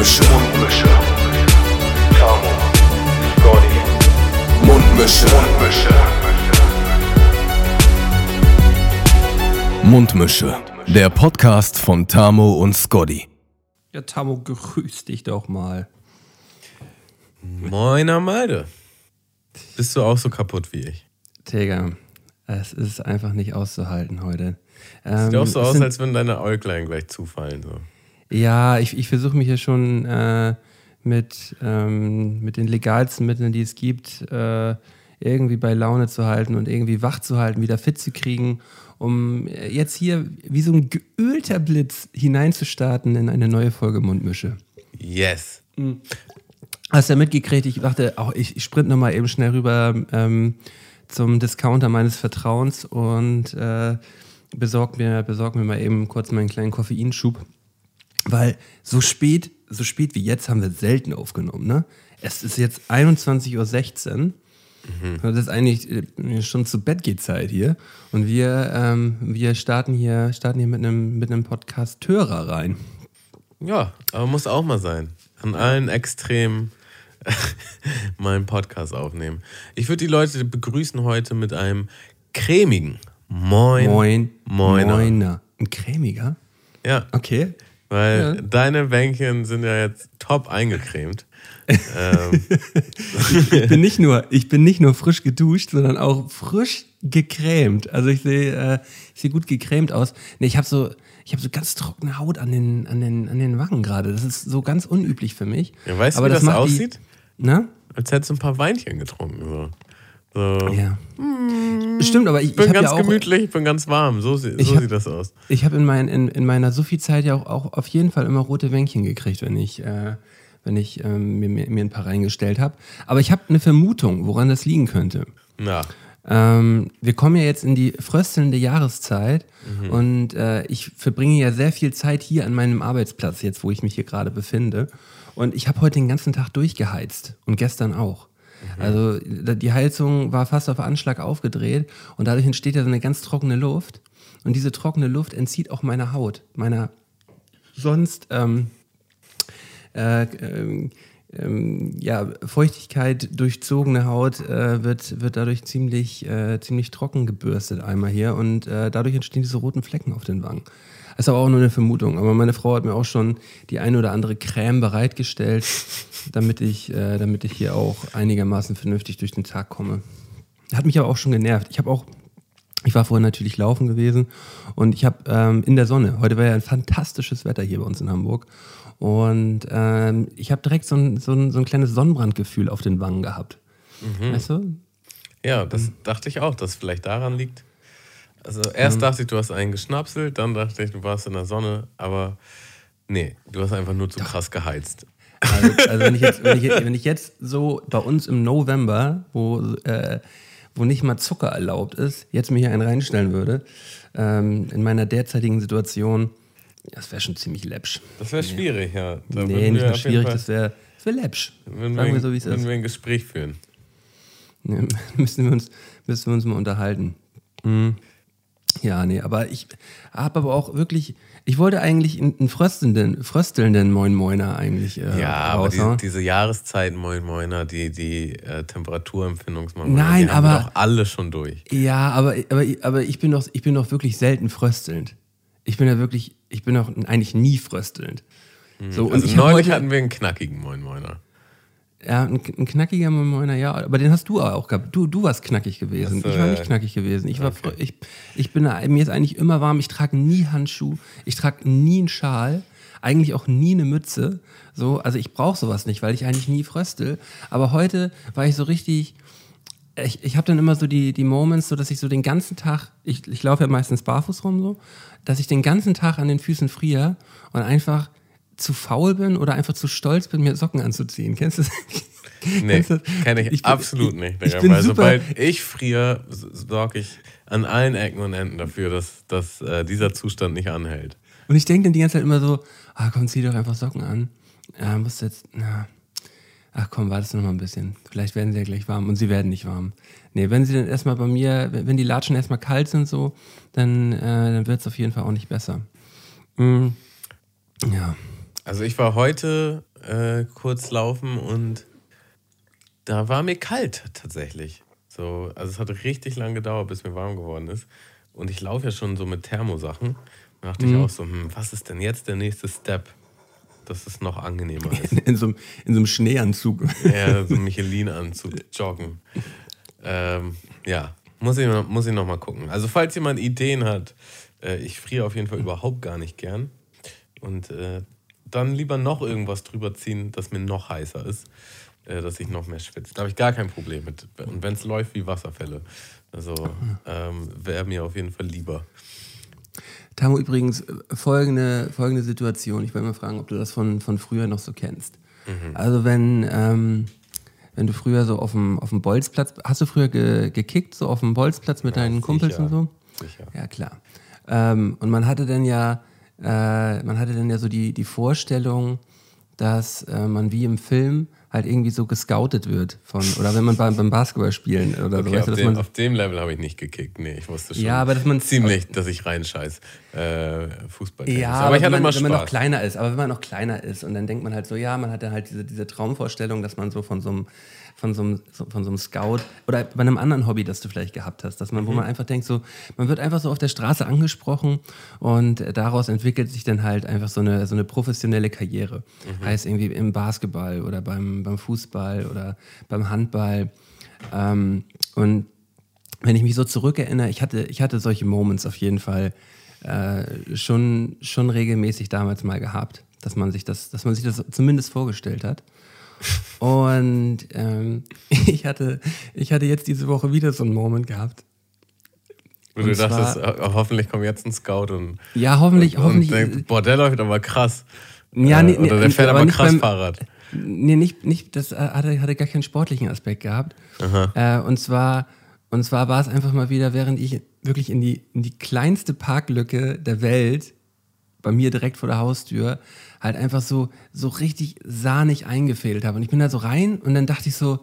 Mundmische. Mundmische. Tamo. Scotty. Mundmische. Mundmische. Mundmische. Der Podcast von Tamo und Scotty. Ja, Tamo, grüß dich doch mal. Moiner Malde. Bist du auch so kaputt wie ich? Digga, es ist einfach nicht auszuhalten heute. Sieht Ähm, auch so es aus, sind- als würden deine Äuglein gleich zufallen. So. Ja, ich, ich versuche mich hier schon äh, mit, ähm, mit den legalsten Mitteln, die es gibt, äh, irgendwie bei Laune zu halten und irgendwie wach zu halten, wieder fit zu kriegen, um jetzt hier wie so ein geölter Blitz hineinzustarten in eine neue Folge Mundmische. Yes. Hast du ja mitgekriegt, ich dachte, auch ich, ich sprint nochmal eben schnell rüber ähm, zum Discounter meines Vertrauens und äh, besorg, mir, besorg mir mal eben kurz meinen kleinen Koffeinschub. Weil so spät, so spät wie jetzt haben wir selten aufgenommen, ne? Es ist jetzt 21.16 Uhr. Das ist eigentlich äh, schon zu Bett geht Zeit hier. Und wir, ähm, wir starten hier, starten hier mit einem, mit einem Podcast-Hörer rein. Ja, aber muss auch mal sein. An allen Extremen meinen Podcast aufnehmen. Ich würde die Leute begrüßen heute mit einem cremigen Moin. Moin. Moiner. Moiner. Ein cremiger? Ja, Okay. Weil Ja. deine Bänkchen sind ja jetzt top eingecremt. ähm, Ich bin nicht nur, ich bin nicht nur frisch geduscht, sondern auch frisch gecremt. Also ich sehe, äh, ich sehe gut gecremt aus. Nee, ich habe so, ich habe so ganz trockene Haut an den, an den, an den Wangen gerade. Das ist so ganz unüblich für mich. ja, weißt du, Aber wie das, die- aussieht? Na? Als hättest du ein paar Weinchen getrunken. So. So. Ja. Stimmt, aber ich, Ich bin ganz ja auch, gemütlich, ich bin ganz warm. So, so hab- sieht das aus. ich habe in, mein, in, in meiner Sophie-Zeit ja auch, auch auf jeden Fall immer rote Wänkchen gekriegt, wenn ich, äh, wenn ich ähm, mir, mir, mir ein paar reingestellt habe. Aber ich habe eine Vermutung, woran das liegen könnte. Na, Ähm, wir kommen ja jetzt in die fröstelnde Jahreszeit und äh, ich verbringe ja sehr viel Zeit hier an meinem Arbeitsplatz, jetzt wo ich mich hier gerade befinde. Und ich habe heute den ganzen Tag durchgeheizt und gestern auch. Also da- die Heizung war fast auf Anschlag aufgedreht und dadurch entsteht ja so eine ganz trockene Luft. Und diese trockene Luft entzieht auch meiner Haut, meiner sonst ähm, äh, ähm, ähm, ja, Feuchtigkeit durchzogene Haut äh, wird, wird dadurch ziemlich, äh, ziemlich trocken gebürstet einmal hier und äh, dadurch entstehen diese roten Flecken auf den Wangen. Das ist aber auch nur eine Vermutung, aber meine Frau hat mir auch schon die eine oder andere Creme bereitgestellt, damit ich, äh, damit ich hier auch einigermaßen vernünftig durch den Tag komme. Hat mich aber auch schon genervt. Ich habe auch ich war vorhin natürlich laufen gewesen und ich habe ähm, in der Sonne, heute war ja ein fantastisches Wetter hier bei uns in Hamburg und ähm, ich habe direkt so ein, so, ein, so ein kleines Sonnenbrandgefühl auf den Wangen gehabt. Weißt du? ja, das Hm. dachte ich auch, dass es vielleicht daran liegt. Also erst dachte ich, du hast einen geschnapselt, dann dachte ich, du warst in der Sonne, aber nee, du hast einfach nur zu krass geheizt. Also, also wenn, ich jetzt, wenn, ich, wenn ich jetzt so bei uns im November, wo, äh, wo nicht mal Zucker erlaubt ist, jetzt mir hier einen reinstellen würde, ähm, in meiner derzeitigen Situation, das wäre schon ziemlich läppsch. Das wäre schwierig, ja. Da nee, nicht nur schwierig, das wäre das wär läppsch. würden Sagen wir so, wie es ist. wir ein Gespräch führen. Ja, müssen, wir uns, müssen wir uns mal unterhalten. Mhm. Ja, nee, aber ich habe aber auch wirklich, ich wollte eigentlich einen, fröstelnden, fröstelnden Moin Moiner eigentlich äh, Ja, aber raushauen. die, diese Jahreszeiten, Moin Moiner, die, die äh, Temperaturempfindungsmomente, Nein, die haben aber- wir doch alle schon durch. Ja, aber, aber, aber ich, bin doch, ich bin doch wirklich selten fröstelnd. Ich bin ja wirklich, ich bin doch eigentlich nie fröstelnd. So, und Also neulich hatten wir einen knackigen Moin Moiner. Ja, ein, ein knackiger Moin Moiner, ja, aber den hast du auch gehabt. Du, du warst knackig gewesen. So, ich war ja. nicht knackig gewesen. Ich war, Okay. ich, ich bin, mir ist eigentlich immer warm. Ich trage nie Handschuh. Ich trage nie einen Schal. Eigentlich auch nie eine Mütze. So, also ich brauche sowas nicht, weil ich eigentlich nie fröstel. Aber heute war ich so richtig, ich, ich habe dann immer so die, die Moments, so dass ich so den ganzen Tag, ich, ich laufe ja meistens barfuß rum so, dass ich den ganzen Tag an den Füßen friere und einfach zu faul bin oder einfach zu stolz bin, mir Socken anzuziehen. Kennst du das? Nee, kenne ich, Ich bin- absolut nicht. ich Digga, bin weil super- sobald ich friere, sorge ich an allen Ecken und Enden dafür, dass, dass äh, dieser Zustand nicht anhält. Und ich denke dann die ganze Zeit immer so, ah komm, zieh doch einfach Socken an. Ja, musst jetzt, na, ach komm, wartest du noch mal ein bisschen. Vielleicht werden sie ja gleich warm und sie werden nicht warm. Nee, wenn sie dann erstmal bei mir, wenn die Latschen erstmal kalt sind so, dann, äh, dann wird es auf jeden Fall auch nicht besser. Mm, ja. Also ich war heute äh, kurz laufen und da war mir kalt tatsächlich. So, also es hat richtig lange gedauert, bis mir warm geworden ist. Und ich laufe ja schon so mit Thermosachen. Da dachte ich auch so, hm, was ist denn jetzt der nächste Step, dass es noch angenehmer ist? In so, einem- in so einem Schneeanzug. Ja, so ein Michelin-Anzug, joggen. Ähm, ja, muss ich, muss ich noch mal gucken. Also falls jemand Ideen hat, äh, ich friere auf jeden Fall überhaupt gar nicht gern. Und äh, dann lieber noch irgendwas drüber ziehen, das mir noch heißer ist, äh, dass ich noch mehr schwitze. Da habe ich gar kein Problem mit. Und wenn es läuft wie Wasserfälle. Also ähm, wäre mir auf jeden Fall lieber. Tamo, übrigens, folgende, folgende Situation. Ich wollte mal fragen, ob du das von, von früher noch so kennst. Also wenn, ähm, wenn du früher so auf dem, auf dem Bolzplatz, hast du früher ge, gekickt, so auf dem Bolzplatz mit deinen Kumpels sicher. und so? Sicher. Ja, klar. Ähm, und man hatte dann ja, äh, man hatte dann ja so die, die Vorstellung, dass äh, man wie im Film halt irgendwie so gescoutet wird von, oder wenn man beim, beim Basketballspielen oder so, Okay, weißt auf, du, dass dem, man auf dem Level habe ich nicht gekickt. Nee, ich wusste schon. Ja, aber dass man- ziemlich, dass ich reinscheiß. Äh, Fußball. Ja, aber, ich hatte wenn, man, immer wenn man noch Spaß. kleiner ist, aber wenn man noch kleiner ist und dann denkt man halt so, ja, man hat dann halt diese, diese Traumvorstellung, dass man so von so einem von so, einem, von so einem Scout oder bei einem anderen Hobby, das du vielleicht gehabt hast, dass man, Mhm. wo man einfach denkt, so, man wird einfach so auf der Straße angesprochen und daraus entwickelt sich dann halt einfach so eine, so eine professionelle Karriere. Mhm. Heißt irgendwie im Basketball oder beim, beim Fußball oder beim Handball. Ähm, und wenn ich mich so zurückerinnere, ich hatte, ich hatte solche Moments auf jeden Fall äh, schon, schon regelmäßig damals mal gehabt, dass man sich das, dass man sich das zumindest vorgestellt hat. Und ähm, ich, hatte, ich hatte jetzt diese Woche wieder so einen Moment gehabt. Wo du Und dachtest, zwar- oh, hoffentlich kommt jetzt ein Scout und, Ja, hoffentlich, und hoffentlich. denkt, boah, der läuft aber krass. Ja, Äh, nee, oder der fährt aber aber krass beim- Fahrrad. Nee, nicht, nicht das äh, hatte, hatte gar keinen sportlichen Aspekt gehabt. Äh, und zwar, und zwar war es einfach mal wieder, während ich wirklich in die, in die kleinste Parklücke der Welt, bei mir direkt vor der Haustür, halt einfach so, so richtig sahnig eingefädelt habe. Und ich bin da so rein und dann dachte ich so,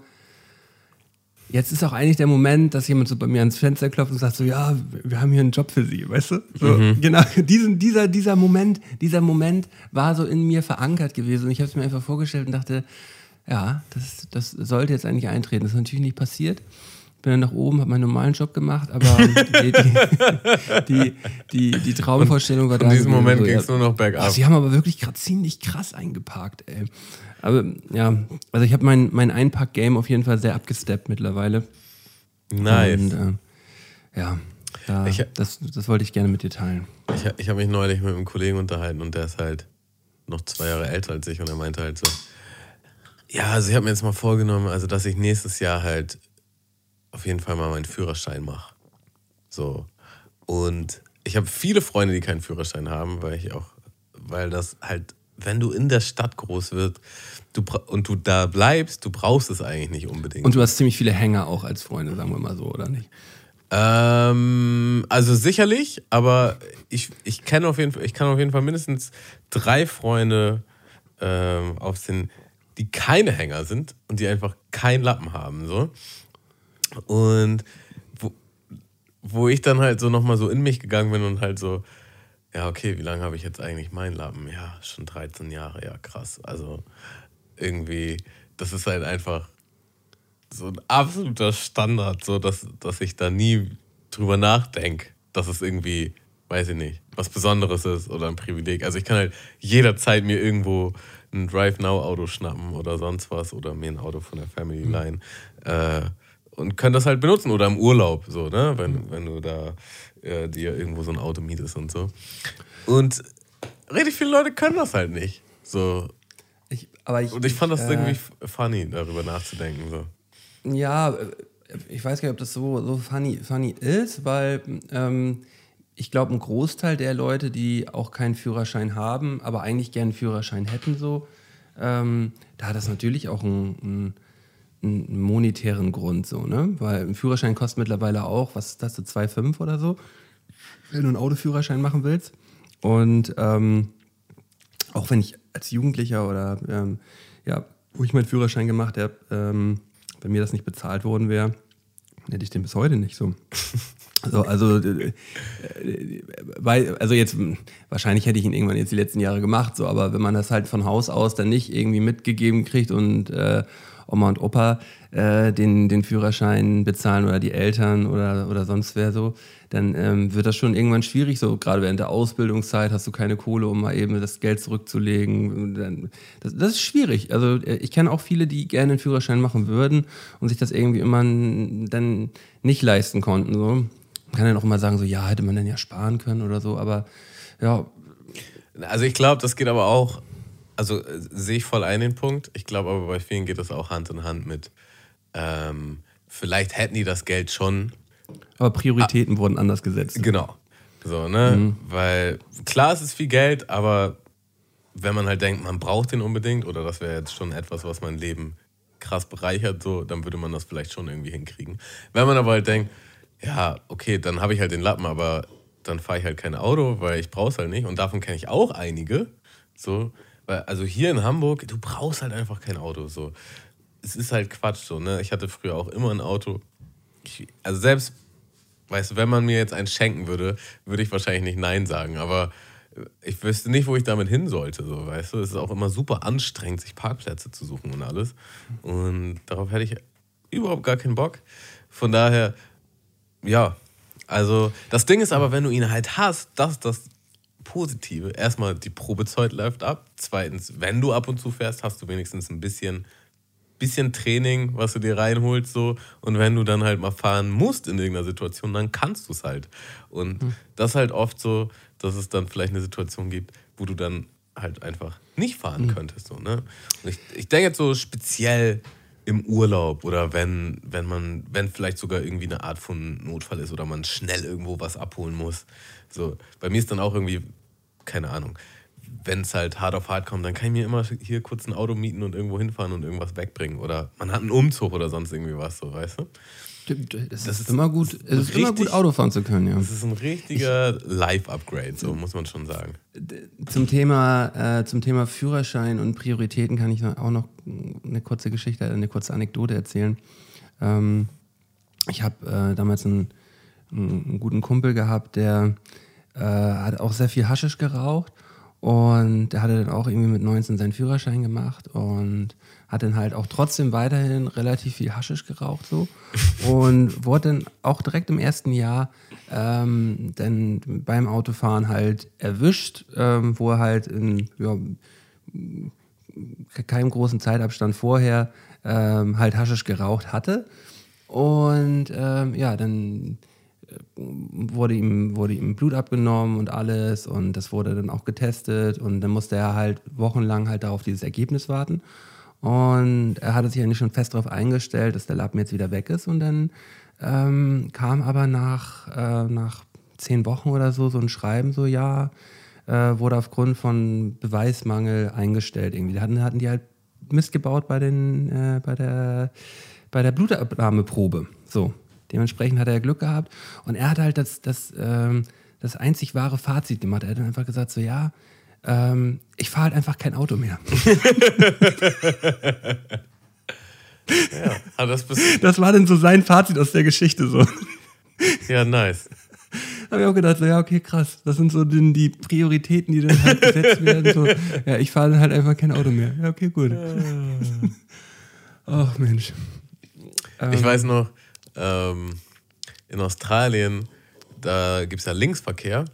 jetzt ist auch eigentlich der Moment, dass jemand so bei mir ans Fenster klopft und sagt so, ja, wir haben hier einen Job für Sie, weißt du? So, Genau, diesen, dieser, dieser Moment, dieser Moment war so in mir verankert gewesen und ich habe es mir einfach vorgestellt und dachte, ja, das, das sollte jetzt eigentlich eintreten. Das ist natürlich nicht passiert. Bin dann nach oben, habe meinen normalen Job gemacht, aber die, die, die, die, Traumvorstellung war da. Von diesem Moment ging es nur noch bergab. sie haben aber wirklich gerade ziemlich krass eingeparkt, ey. Aber ja, also ich habe mein, mein Einpack-Game auf jeden Fall sehr abgesteppt mittlerweile. Nice. Und äh, ja, da, Ich- das, das wollte ich gerne mit dir teilen. Ich, ich habe mich neulich mit einem Kollegen unterhalten und der ist halt noch zwei Jahre älter als ich und er meinte halt so, ja, also ich habe mir jetzt mal vorgenommen, also dass ich nächstes Jahr halt auf jeden Fall mal meinen Führerschein mache. So. Und ich habe viele Freunde, die keinen Führerschein haben, weil ich auch, weil das halt, wenn du in der Stadt groß wird du, und du da bleibst, du brauchst es eigentlich nicht unbedingt. Und du hast ziemlich viele Hänger auch als Freunde, sagen wir mal so, oder nicht? Ähm, also sicherlich, aber ich, ich kenne auf jeden Fall, ich kann auf jeden Fall mindestens drei Freunde ähm, aufsehen, die keine Hänger sind und die einfach keinen Lappen haben. So. Und wo, wo ich dann halt so nochmal so in mich gegangen bin und halt so, ja, okay, wie lange habe ich jetzt eigentlich meinen Lappen? Ja, schon 13 Jahre, ja, krass. Also irgendwie, das ist halt einfach so ein absoluter Standard, so dass, dass ich da nie drüber nachdenke, dass es irgendwie, weiß ich nicht, was Besonderes ist oder ein Privileg. Also ich kann halt jederzeit mir irgendwo ein Drive-Now-Auto schnappen oder sonst was oder mir ein Auto von der Family leihen äh, und kann das halt benutzen oder im Urlaub, so, ne, wenn, wenn du da äh, dir irgendwo so ein Auto mietest und so. Und richtig viele Leute können das halt nicht. So. Ich, aber ich, Und ich fand das äh, irgendwie funny, darüber nachzudenken. So. Ja, äh, ich weiß gar nicht, ob das so, so funny, funny ist, weil ähm, ich glaube, ein Großteil der Leute, die auch keinen Führerschein haben, aber eigentlich gerne einen Führerschein hätten, so, ähm, da hat das natürlich auch einen, einen, einen monetären Grund, so, ne? Weil ein Führerschein kostet mittlerweile auch, was ist das, so 2,5 oder so, wenn du einen Autoführerschein machen willst. Und ähm, auch wenn ich als Jugendlicher oder ähm, ja, wo ich meinen Führerschein gemacht habe, ähm, wenn mir das nicht bezahlt worden wäre, hätte ich den bis heute nicht so. So, also, weil, also jetzt, mh, wahrscheinlich hätte ich ihn irgendwann jetzt die letzten Jahre gemacht, so, aber wenn man das halt von Haus aus dann nicht irgendwie mitgegeben kriegt und äh, Oma und Opa äh, den, den Führerschein bezahlen oder die Eltern oder, oder sonst wer so, dann ähm, wird das schon irgendwann schwierig. So gerade während der Ausbildungszeit hast du keine Kohle, um mal eben das Geld zurückzulegen. Das, das ist schwierig. Also äh, ich kenne auch viele, die gerne einen Führerschein machen würden und sich das irgendwie immer dann nicht leisten konnten. So. Man kann dann auch immer sagen, so ja, hätte man dann ja sparen können oder so, aber ja, Also ich glaube, das geht aber auch, also äh, sehe ich voll ein den Punkt. Ich glaube aber bei vielen geht das auch Hand in Hand mit, ähm, vielleicht hätten die das Geld schon aber Prioritäten wurden anders gesetzt. Genau. So, ne? Weil klar, es ist viel Geld, aber wenn man halt denkt, man braucht den unbedingt oder das wäre jetzt schon etwas, was mein Leben krass bereichert, so, dann würde man das vielleicht schon irgendwie hinkriegen. Wenn man aber halt denkt, ja, okay, dann habe ich halt den Lappen, aber dann fahre ich halt kein Auto, weil ich brauche es halt nicht. Und davon kenne ich auch einige. So, also hier in Hamburg, du brauchst halt einfach kein Auto. So. Es ist halt Quatsch so, ne? Ich hatte früher auch immer ein Auto. Ich, also selbst weißt du, wenn man mir jetzt eins schenken würde, würde ich wahrscheinlich nicht Nein sagen. Aber ich wüsste nicht, wo ich damit hin sollte. So, weißt du, es ist auch immer super anstrengend, sich Parkplätze zu suchen und alles. Und darauf hätte ich überhaupt gar keinen Bock. Von daher, ja. Also, das Ding ist aber, wenn du ihn halt hast, das das Positive. Erstmal, die Probezeit läuft ab. Zweitens, wenn du ab und zu fährst, hast du wenigstens ein bisschen bisschen Training, was du dir reinholst, so. Und wenn du dann halt mal fahren musst in irgendeiner Situation, dann kannst du es halt. Und das ist halt oft so, dass es dann vielleicht eine Situation gibt, wo du dann halt einfach nicht fahren könntest, so, ne? Und ich, ich denke jetzt so speziell im Urlaub oder wenn, wenn man, wenn vielleicht sogar irgendwie eine Art von Notfall ist oder man schnell irgendwo was abholen muss. So, bei mir ist dann auch irgendwie, keine Ahnung, wenn es halt hart auf hart kommt, dann kann ich mir immer hier kurz ein Auto mieten und irgendwo hinfahren und irgendwas wegbringen. Oder man hat einen Umzug oder sonst irgendwie was, so, weißt du? Das, Das ist, immer gut, es ist immer richtig- gut, Auto fahren zu können, ja. Das ist ein richtiger Life-Upgrade, so muss man schon sagen. Zum Thema, äh, zum Thema Führerschein und Prioritäten kann ich auch noch eine kurze Geschichte, eine kurze Anekdote erzählen. Ähm, ich habe äh, damals einen, einen guten Kumpel gehabt, der äh, hat auch sehr viel Haschisch geraucht und der hatte dann auch irgendwie mit 19 seinen Führerschein gemacht und hat dann halt auch trotzdem weiterhin relativ viel Haschisch geraucht so und wurde dann auch direkt im ersten Jahr ähm, dann beim Autofahren halt erwischt, ähm, wo er halt in ja, keinem großen Zeitabstand vorher ähm, halt Haschisch geraucht hatte. Und ähm, ja, dann wurde ihm, wurde ihm Blut abgenommen und alles und das wurde dann auch getestet und dann musste er halt wochenlang halt darauf dieses Ergebnis warten. Und er hatte sich eigentlich schon fest darauf eingestellt, dass der Lappen jetzt wieder weg ist und dann ähm, kam aber nach, äh, nach zehn Wochen oder so so ein Schreiben, so ja, äh, wurde aufgrund von Beweismangel eingestellt irgendwie. Da hatten, hatten die halt Mist gebaut bei, den, äh, bei, der, bei der Blutabnahmeprobe. So, dementsprechend hat er Glück gehabt und er hat halt das, das, ähm, das einzig wahre Fazit gemacht. Er hat dann einfach gesagt so, ja, ähm, ich fahre halt einfach kein Auto mehr. Ja, das bist Das war dann so sein Fazit aus der Geschichte so. ja nice. habe ich auch gedacht, so, ja, okay, krass. Das sind so die, die Prioritäten, die dann halt gesetzt werden. So, ja, ich fahre dann halt einfach kein Auto mehr. Ja, okay, gut. Ach, Mensch. Ich weiß noch, ähm, in Australien, da gibt es ja Linksverkehr.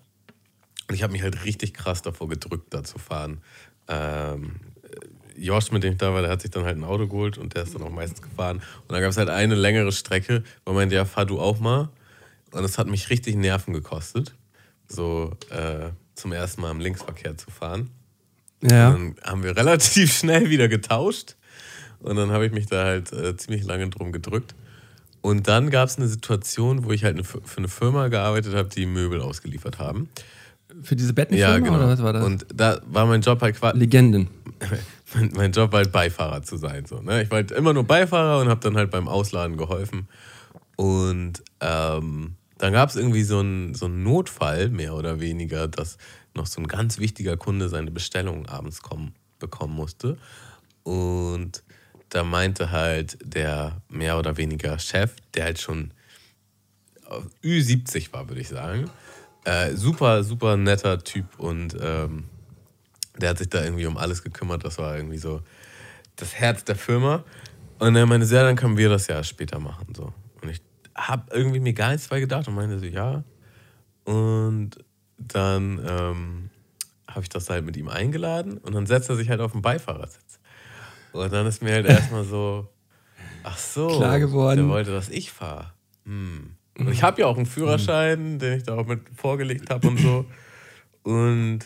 Und ich habe mich halt richtig krass davor gedrückt, da zu fahren. Ähm, Josh, mit dem ich da war, der hat sich dann halt ein Auto geholt und der ist dann auch meistens gefahren. Und dann gab es halt eine längere Strecke, wo meinte, ja, fahr du auch mal. Und es hat mich richtig Nerven gekostet, so äh, zum ersten Mal im Linksverkehr zu fahren. Ja. Dann haben wir relativ schnell wieder getauscht. Und dann habe ich mich da halt äh, ziemlich lange drum gedrückt. Und dann gab es eine Situation, wo ich halt F- für eine Firma gearbeitet habe, die Möbel ausgeliefert haben. Für diese Bettenfirma Ja, genau. oder was war das? Und da war mein Job halt quasi, Legenden. mein, mein Job war halt Beifahrer zu sein. So, ne? Ich war halt immer nur Beifahrer und habe dann halt beim Ausladen geholfen. Und ähm, dann gab es irgendwie so einen so einen Notfall, mehr oder weniger, dass noch so ein ganz wichtiger Kunde seine Bestellung abends kommen, bekommen musste. Und da meinte halt der mehr oder weniger Chef, der halt schon Ü70 war, würde ich sagen. Äh, super, super netter Typ und ähm, der hat sich da irgendwie um alles gekümmert. Das war irgendwie so das Herz der Firma. Und er meinte, ja, dann können wir das ja später machen. So. Und ich habe irgendwie mir gar nichts dabei gedacht und meinte so, ja. Und dann ähm, habe ich das halt mit ihm eingeladen und dann setzt er sich halt auf den Beifahrersitz. Und dann ist mir halt erstmal so, ach so, Klar geworden. der wollte, dass ich fahre. Hm. Und ich habe ja auch einen Führerschein, den ich da auch mit vorgelegt habe und so. Und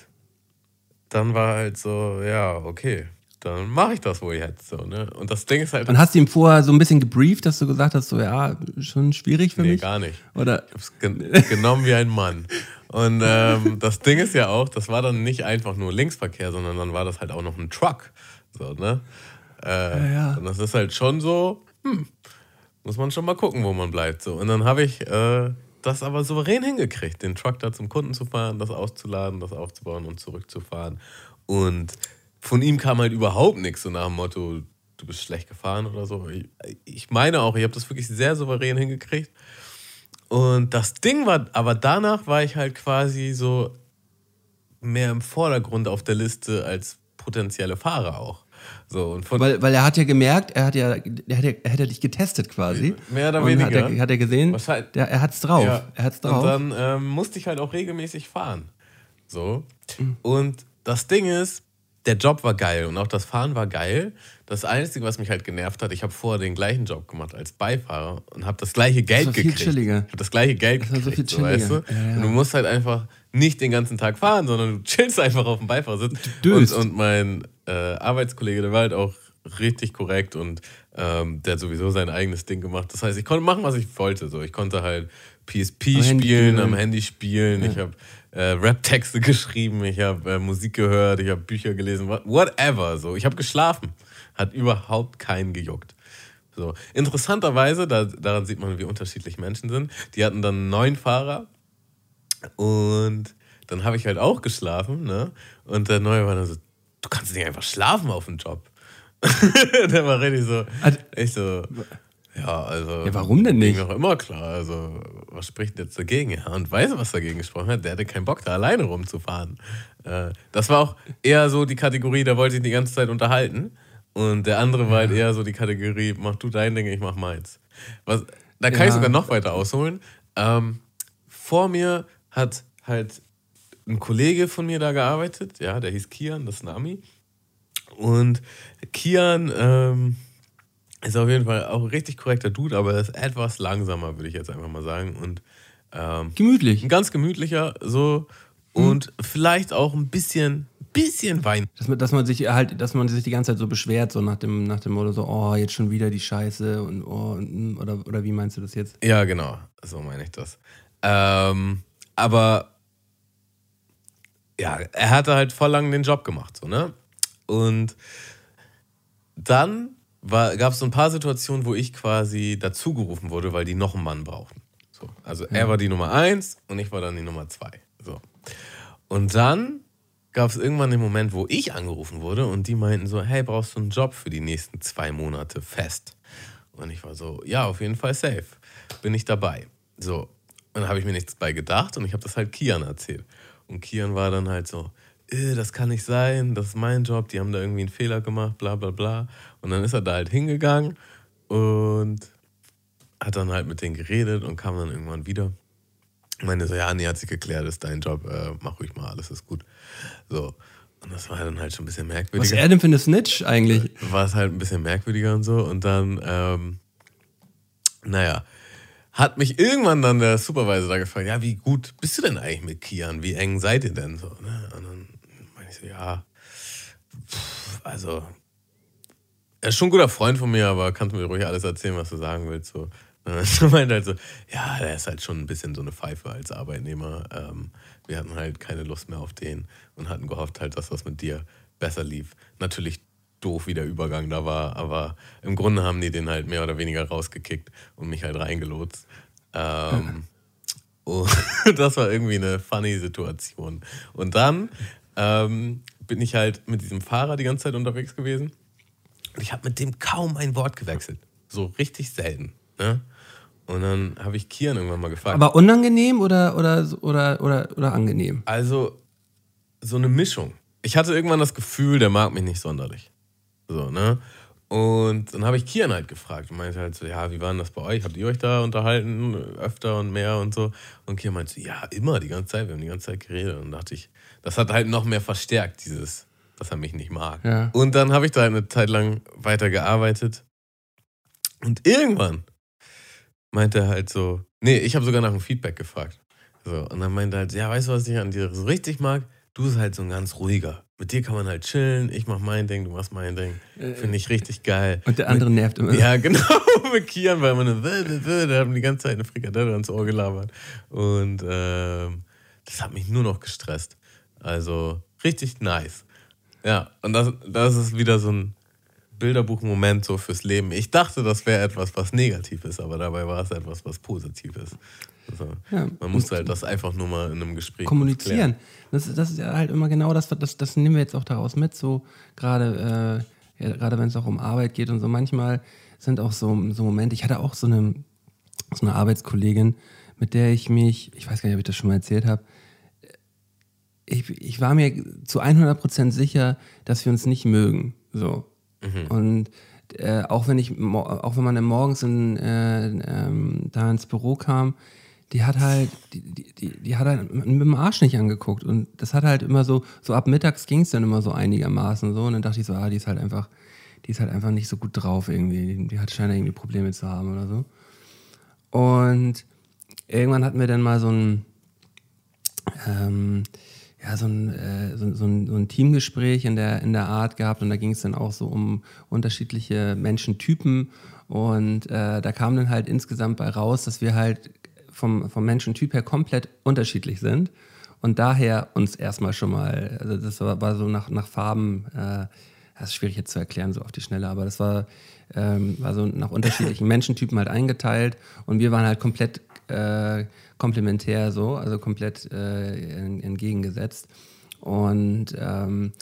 dann war halt so, ja, okay, dann mache ich das wohl jetzt so, ne? Und das Ding ist halt, Und hast du ihm vorher so ein bisschen gebrieft, dass du gesagt hast, so ja, schon schwierig für nee, mich? gar nicht. Oder Ich hab's gen genommen wie ein Mann. Und ähm, das Ding ist ja auch, das war dann nicht einfach nur Linksverkehr, sondern dann war das halt auch noch ein Truck. So, ne? Äh, ja. Und das ist halt schon so, hm, muss man schon mal gucken, wo man bleibt. So. Und dann habe ich äh, das aber souverän hingekriegt, den Truck da zum Kunden zu fahren, das auszuladen, das aufzubauen und zurückzufahren. Und von ihm kam halt überhaupt nichts, so nach dem Motto, du bist schlecht gefahren oder so. Ich, ich meine auch, ich habe das wirklich sehr souverän hingekriegt. Und das Ding war, aber danach war ich halt quasi so mehr im Vordergrund auf der Liste als potenzielle Fahrer auch. So, und von, weil, weil er hat ja gemerkt, er hat ja, er hat ja, er hat ja dich getestet quasi. Mehr oder Und Hat weniger. er, hat er gesehen, Wahrscheinlich- der, er hat's drauf. Ja. Er hat's drauf. Und dann ähm, musste ich halt auch regelmäßig fahren. So. Mhm. Und das Ding ist, der Job war geil und auch das Fahren war geil. Das Einzige, was mich halt genervt hat, ich habe vorher den gleichen Job gemacht als Beifahrer und habe das gleiche Geld war viel gekriegt. chilliger. Ich habe das gleiche Geld Das war so viel so, weißt du? chilliger. Ja, ja. Und du musst halt einfach nicht den ganzen Tag fahren, sondern du chillst einfach auf dem Beifahrersitz. Und, und mein äh, Arbeitskollege, der war halt auch richtig korrekt und ähm, der hat sowieso sein eigenes Ding gemacht. Das heißt, ich konnte machen, was ich wollte. So. Ich konnte halt PSP Am Handy spielen, spielen. am Handy spielen. Ich habe äh, Rap-Texte geschrieben, ich habe äh, Musik gehört, ich habe Bücher gelesen, what- whatever. So. Ich habe geschlafen. Hat überhaupt keinen gejuckt. So. Interessanterweise, da, daran sieht man, wie unterschiedlich Menschen sind. Die hatten dann neuen Fahrer und dann habe ich halt auch geschlafen. Ne? Und der Neue war dann so: Du kannst nicht einfach schlafen auf dem Job. der war richtig so. Ich so. Ja, also. Ja, warum denn nicht? Ging doch immer klar. Also, was spricht jetzt dagegen? Ja, und weißt du, was dagegen gesprochen hat? Der hatte keinen Bock, da alleine rumzufahren. Äh, das war auch eher so die Kategorie, da wollte ich die ganze Zeit unterhalten. Und der andere war halt eher so die Kategorie, mach du dein Ding, ich mach meins. Was, da kann Ja. ich sogar noch weiter ausholen. Ähm, vor mir hat halt ein Kollege von mir da gearbeitet, ja, der hieß Kian, das ist ein Ami. Und Kian ähm, ist auf jeden Fall auch ein richtig korrekter Dude, aber er ist etwas langsamer, würde ich jetzt einfach mal sagen. Und ähm, Gemütlich. ein ganz gemütlicher so und vielleicht auch ein bisschen, bisschen Wein. Dass man, dass man sich halt, dass man sich die ganze Zeit so beschwert, so nach dem, nach dem Motto, so, oh, jetzt schon wieder die Scheiße und oh, und, oder, oder wie meinst du das jetzt? Ja, genau, so meine ich das. Ähm, aber ja, er hatte halt voll lang den Job gemacht, so, ne? Und dann gab es so ein paar Situationen, wo ich quasi dazugerufen wurde, weil die noch einen Mann brauchten. So, also er war die Nummer eins und ich war dann die Nummer zwei. So. Und dann gab es irgendwann den Moment, wo ich angerufen wurde und die meinten so, hey, brauchst du einen Job für die nächsten zwei Monate fest? Und ich war so, ja, auf jeden Fall safe. Bin ich dabei. So. Und dann habe ich mir nichts bei gedacht und ich habe das halt Kian erzählt. Und Kian war dann halt so, äh, das kann nicht sein, das ist mein Job, die haben da irgendwie einen Fehler gemacht, bla bla bla. Und dann ist er da halt hingegangen und hat dann halt mit denen geredet und kam dann irgendwann wieder. Ich meine so, ja, nee, hat sich geklärt, ist dein Job, äh, mach ruhig mal, alles ist gut. So. Und das war dann halt schon ein bisschen Was merkwürdiger ist er denn für eine Snitch eigentlich? war es halt ein bisschen merkwürdiger und so. Und dann, ähm, naja, hat mich irgendwann dann der Supervisor da gefragt, ja, wie gut bist du denn eigentlich mit Kian? Wie eng seid ihr denn so? Ne? Und dann meine ich so, ja, pff, also, er ist schon ein guter Freund von mir, aber kannst mir ruhig alles erzählen, was du sagen willst. So. Und meinte halt so, ja, der ist halt schon ein bisschen so eine Pfeife als Arbeitnehmer. Ähm, wir hatten halt keine Lust mehr auf den und hatten gehofft halt, dass das mit dir besser lief. Natürlich doof, wie der Übergang da war, aber im Grunde haben die den halt mehr oder weniger rausgekickt und mich halt reingelotst. Ähm, und das war irgendwie eine funny Situation. Und dann ähm, bin ich halt mit diesem Fahrer die ganze Zeit unterwegs gewesen. Und ich habe mit dem kaum ein Wort gewechselt. So richtig selten. Ne? Und dann habe ich Kian irgendwann mal gefragt. Aber unangenehm oder, oder, oder, oder, oder angenehm? Also, so eine Mischung. Ich hatte irgendwann das Gefühl, der mag mich nicht sonderlich. So, ne? Und dann habe ich Kian halt gefragt und meinte halt so, ja, wie war denn das bei euch? Habt ihr euch da unterhalten, öfter und mehr und so? Und Kian meinte so, ja, immer, die ganze Zeit, wir haben die ganze Zeit geredet. Und dachte ich, das hat halt noch mehr verstärkt, dieses, dass er mich nicht mag. Ja. Und dann habe ich da halt eine Zeit lang weiter gearbeitet. Und irgendwann meinte er halt so, nee, ich habe sogar nach dem Feedback gefragt. So, und dann meinte er halt, ja, weißt du, was ich an dir so richtig mag? Du bist halt so ein ganz ruhiger. Mit dir kann man halt chillen, ich mach mein Ding, du machst mein Ding. Finde ich richtig geil. Und der andere nervt immer. Ja, genau, mit Kian, weil man da haben die ganze Zeit eine Frikadelle ans Ohr gelabert. Und ähm, das hat mich nur noch gestresst. Also richtig nice. Ja, und das, das ist wieder so ein Bilderbuchmoment so fürs Leben. Ich dachte, das wäre etwas, was negativ ist, aber dabei war es etwas, was positiv ist. Also, Ja. Man musste halt das einfach nur mal in einem Gespräch kommunizieren. Das, ist- das ist ja halt immer genau das, das, das nehmen wir jetzt auch daraus mit, so gerade äh, ja, gerade wenn es auch um Arbeit geht und so. Manchmal sind auch so, so Momente, ich hatte auch so eine, so eine Arbeitskollegin, mit der ich mich, ich weiß gar nicht, ob ich das schon mal erzählt habe, ich, ich war mir zu 100% sicher, dass wir uns nicht mögen. So. Und äh, auch wenn ich, auch wenn man dann morgens in, äh, ähm, da ins Büro kam, die hat halt, die, die, die, die hat halt mit dem Arsch nicht angeguckt. Und das hat halt immer so, so ab mittags ging es dann immer so einigermaßen so. Und dann dachte ich so, ah, die ist halt einfach, die ist halt einfach nicht so gut drauf irgendwie. Die, hat scheint irgendwie Probleme zu haben oder so. Und irgendwann hatten wir dann mal so ein, ähm, ja, so ein, äh, so, so, ein, so ein Teamgespräch in der, in der Art gehabt und da ging es dann auch so um unterschiedliche Menschentypen und äh, da kam dann halt insgesamt bei raus, dass wir halt vom, vom Menschentyp her komplett unterschiedlich sind und daher uns erstmal schon mal, also das war, war so nach, nach Farben, äh, das ist schwierig jetzt zu erklären so auf die Schnelle, aber das war, ähm, war so nach unterschiedlichen Menschentypen halt eingeteilt und wir waren halt komplett äh, komplementär so, also komplett äh, en- entgegengesetzt. Und ähm,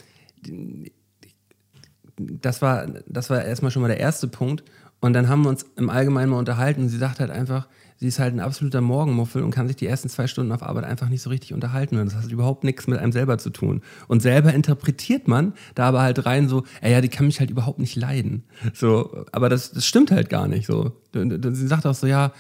das war, das war erstmal schon mal der erste Punkt. Und dann haben wir uns im Allgemeinen mal unterhalten und sie sagt halt einfach, sie ist halt ein absoluter Morgenmuffel und kann sich die ersten zwei Stunden auf Arbeit einfach nicht so richtig unterhalten. Und das hat überhaupt nichts mit einem selber zu tun. Und selber interpretiert man da aber halt rein so, ey, ja, die kann mich halt überhaupt nicht leiden. So, aber das, das stimmt halt gar nicht so. Sie sagt auch so, ja,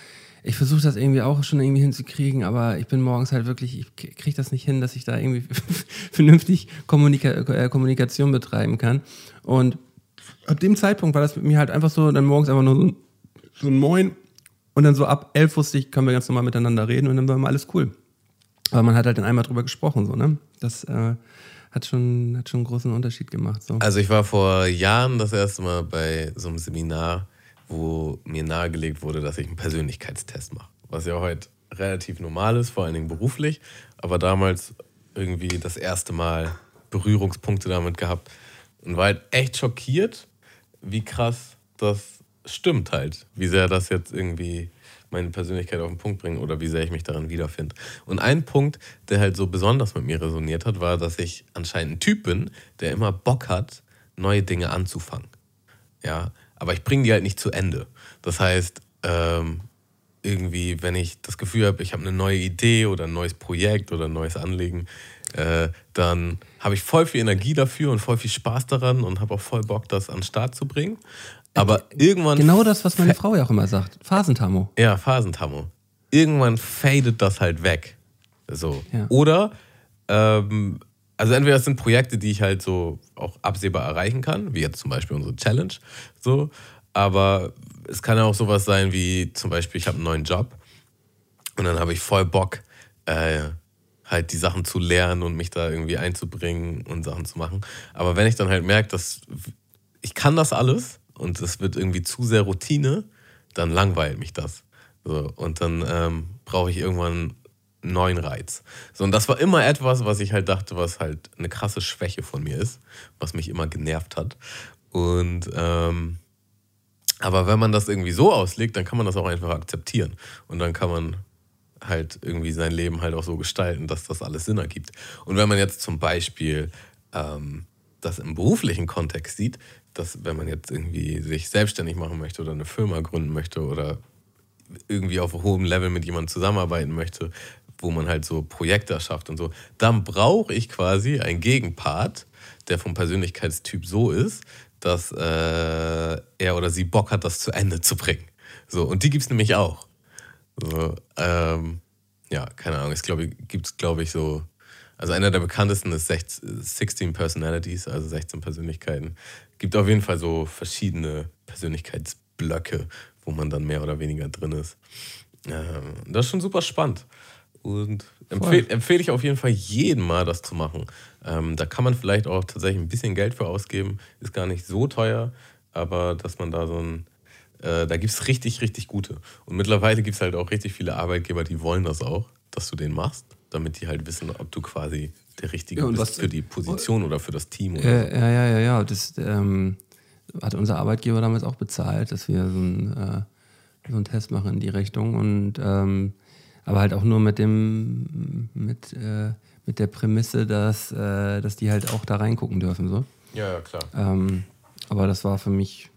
ich versuche das irgendwie auch schon irgendwie hinzukriegen, aber ich bin morgens halt wirklich, ich kriege das nicht hin, dass ich da irgendwie vernünftig Kommunika äh, Kommunikation betreiben kann. Und ab dem Zeitpunkt war das mit mir halt einfach so, dann morgens einfach nur so ein, so ein Moin und dann so ab elf wusste ich, können wir ganz normal miteinander reden und dann war immer alles cool. Aber man hat halt dann einmal drüber gesprochen, so, ne? Das äh, hat, schon, hat schon einen großen Unterschied gemacht. So. Also ich war vor Jahren das erste Mal bei so einem Seminar, wo mir nahegelegt wurde, dass ich einen Persönlichkeitstest mache. Was ja heute relativ normal ist, vor allen Dingen beruflich. Aber damals irgendwie das erste Mal Berührungspunkte damit gehabt. Und war halt echt schockiert, wie krass das stimmt halt. Wie sehr das jetzt irgendwie meine Persönlichkeit auf den Punkt bringt oder wie sehr ich mich darin wiederfinde. Und ein Punkt, der halt so besonders mit mir resoniert hat, war, dass ich anscheinend ein Typ bin, der immer Bock hat, neue Dinge anzufangen. Ja, aber ich bringe die halt nicht zu Ende. Das heißt, ähm, irgendwie, wenn ich das Gefühl habe, ich habe eine neue Idee oder ein neues Projekt oder ein neues Anliegen, äh, dann habe ich voll viel Energie dafür und voll viel Spaß daran und habe auch voll Bock, das an den Start zu bringen. Aber irgendwann Genau das, was meine Frau ja auch immer sagt. Phasentamo. ja, Phasentammo. Irgendwann fadet das halt weg. So. Ja. Oder, ähm, also entweder das sind Projekte, die ich halt so auch absehbar erreichen kann, wie jetzt zum Beispiel unsere Challenge. So. Aber es kann ja auch sowas sein wie zum Beispiel, ich habe einen neuen Job und dann habe ich voll Bock, äh, halt die Sachen zu lernen und mich da irgendwie einzubringen und Sachen zu machen. Aber wenn ich dann halt merke, dass ich kann das alles und es wird irgendwie zu sehr Routine, dann langweilt mich das. So, und dann ähm, brauche ich irgendwann einen neuen Reiz. So, und das war immer etwas, was ich halt dachte, was halt eine krasse Schwäche von mir ist, was mich immer genervt hat. Und ähm, aber wenn man das irgendwie so auslegt, dann kann man das auch einfach akzeptieren. Und dann kann man halt irgendwie sein Leben halt auch so gestalten, dass das alles Sinn ergibt. Und wenn man jetzt zum Beispiel ähm, das im beruflichen Kontext sieht, dass wenn man jetzt irgendwie sich selbstständig machen möchte oder eine Firma gründen möchte oder irgendwie auf hohem Level mit jemandem zusammenarbeiten möchte, wo man halt so Projekte schafft und so, dann brauche ich quasi einen Gegenpart, der vom Persönlichkeitstyp so ist, dass äh, er oder sie Bock hat, das zu Ende zu bringen. So, und die gibt es nämlich auch. So, ähm, ja, keine Ahnung. Es gibt glaube ich, so. Also einer der bekanntesten ist 16 Personalities, also 16 Persönlichkeiten. Gibt auf jeden Fall so verschiedene Persönlichkeitsblöcke, wo man dann mehr oder weniger drin ist. Ähm, das ist schon super spannend. Und empfehle empfehl ich auf jeden Fall jedem mal, das zu machen. Ähm, da kann man vielleicht auch tatsächlich ein bisschen Geld für ausgeben. Ist gar nicht so teuer, aber dass man da so ein. Äh, da gibt es richtig, richtig gute. Und mittlerweile gibt es halt auch richtig viele Arbeitgeber, die wollen das auch, dass du den machst, damit die halt wissen, ob du quasi der Richtige Ja, und bist was- für die Position oder für das Team. Oder Äh, ja, ja, ja, ja. Das ähm, hat unser Arbeitgeber damals auch bezahlt, dass wir so einen, äh, so einen Test machen in die Richtung. Und ähm, aber halt auch nur mit dem, mit, äh, mit der Prämisse, dass, äh, dass die halt auch da reingucken dürfen. So. so. Ja, ja, klar. Ähm, aber das war für mich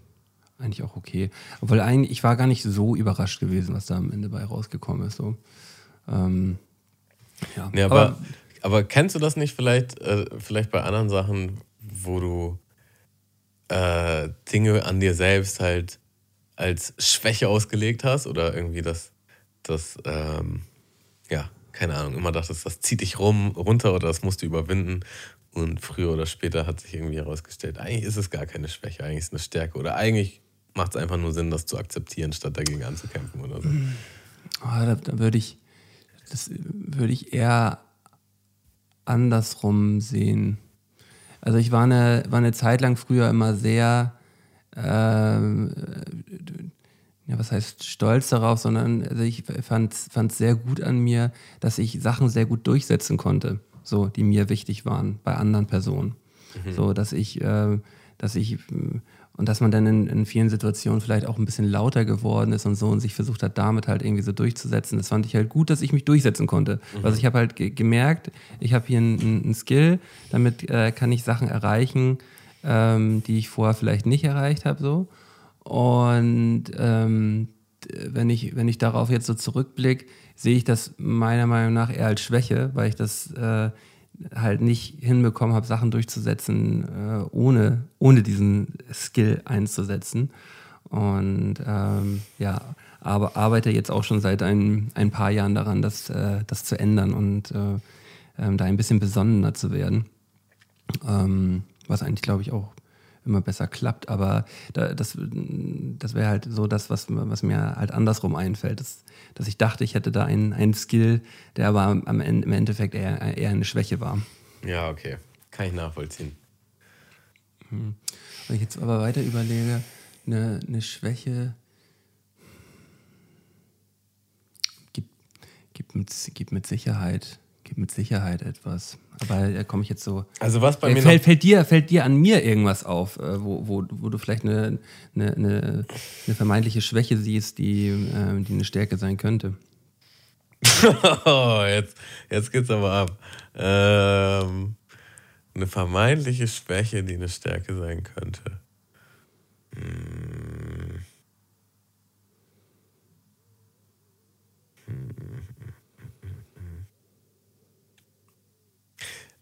eigentlich auch okay. Obwohl eigentlich, ich war gar nicht so überrascht gewesen, was da am Ende bei rausgekommen ist. So. Ähm, ja. Ja, aber, aber, kennst du das nicht vielleicht, äh, vielleicht bei anderen Sachen, wo du äh, Dinge an dir selbst halt als Schwäche ausgelegt hast oder irgendwie das, das ähm, ja, keine Ahnung, immer dachtest, das zieht dich rum, runter oder das musst du überwinden und früher oder später hat sich irgendwie herausgestellt, eigentlich ist es gar keine Schwäche, eigentlich ist es eine Stärke oder eigentlich macht es einfach nur Sinn, das zu akzeptieren, statt dagegen anzukämpfen oder so. Ah, da, da würde ich, das würde ich eher andersrum sehen. Also ich war eine, war eine Zeit lang früher immer sehr, ähm, ja, was heißt stolz darauf, sondern also ich fand es sehr gut an mir, dass ich Sachen sehr gut durchsetzen konnte, so, die mir wichtig waren bei anderen Personen. So, dass ich, äh, dass ich, äh, und dass man dann in, in vielen Situationen vielleicht auch ein bisschen lauter geworden ist und so und sich versucht hat, damit halt irgendwie so durchzusetzen. Das fand ich halt gut, dass ich mich durchsetzen konnte. Also ich habe halt ge gemerkt, ich habe hier einen Skill, damit äh, kann ich Sachen erreichen, ähm, die ich vorher vielleicht nicht erreicht habe, so. Und ähm, wenn ich, wenn ich darauf jetzt so zurückblicke, sehe ich das meiner Meinung nach eher als Schwäche, weil ich das äh, halt nicht hinbekommen habe, Sachen durchzusetzen, äh, ohne, ohne diesen Skill einzusetzen. Und ähm, ja, aber arbeite jetzt auch schon seit ein, ein paar Jahren daran, das, äh, das zu ändern und äh, ähm, da ein bisschen besonnener zu werden. Ähm, was eigentlich, glaube ich, auch immer besser klappt. Aber da, das, das wäre halt so das, was, was mir halt andersrum einfällt. Dass, dass ich dachte, ich hätte da einen, einen Skill, der aber am, am Ende, im Endeffekt eher, eher eine Schwäche war. Ja, okay. Kann ich nachvollziehen. Wenn ich jetzt aber weiter überlege, eine, eine Schwäche gibt, gibt, mit, gibt mit Sicherheit, gibt mit Sicherheit etwas. Aber da komme ich jetzt so. Also was bei Äh, mir fällt, fällt, dir, fällt dir an mir irgendwas auf, äh, wo, wo, wo du vielleicht eine, eine, eine, eine vermeintliche Schwäche siehst, die, äh, die eine Stärke sein könnte? Oh, jetzt, jetzt geht's aber ab. Ähm, eine vermeintliche Schwäche, die eine Stärke sein könnte. Hm.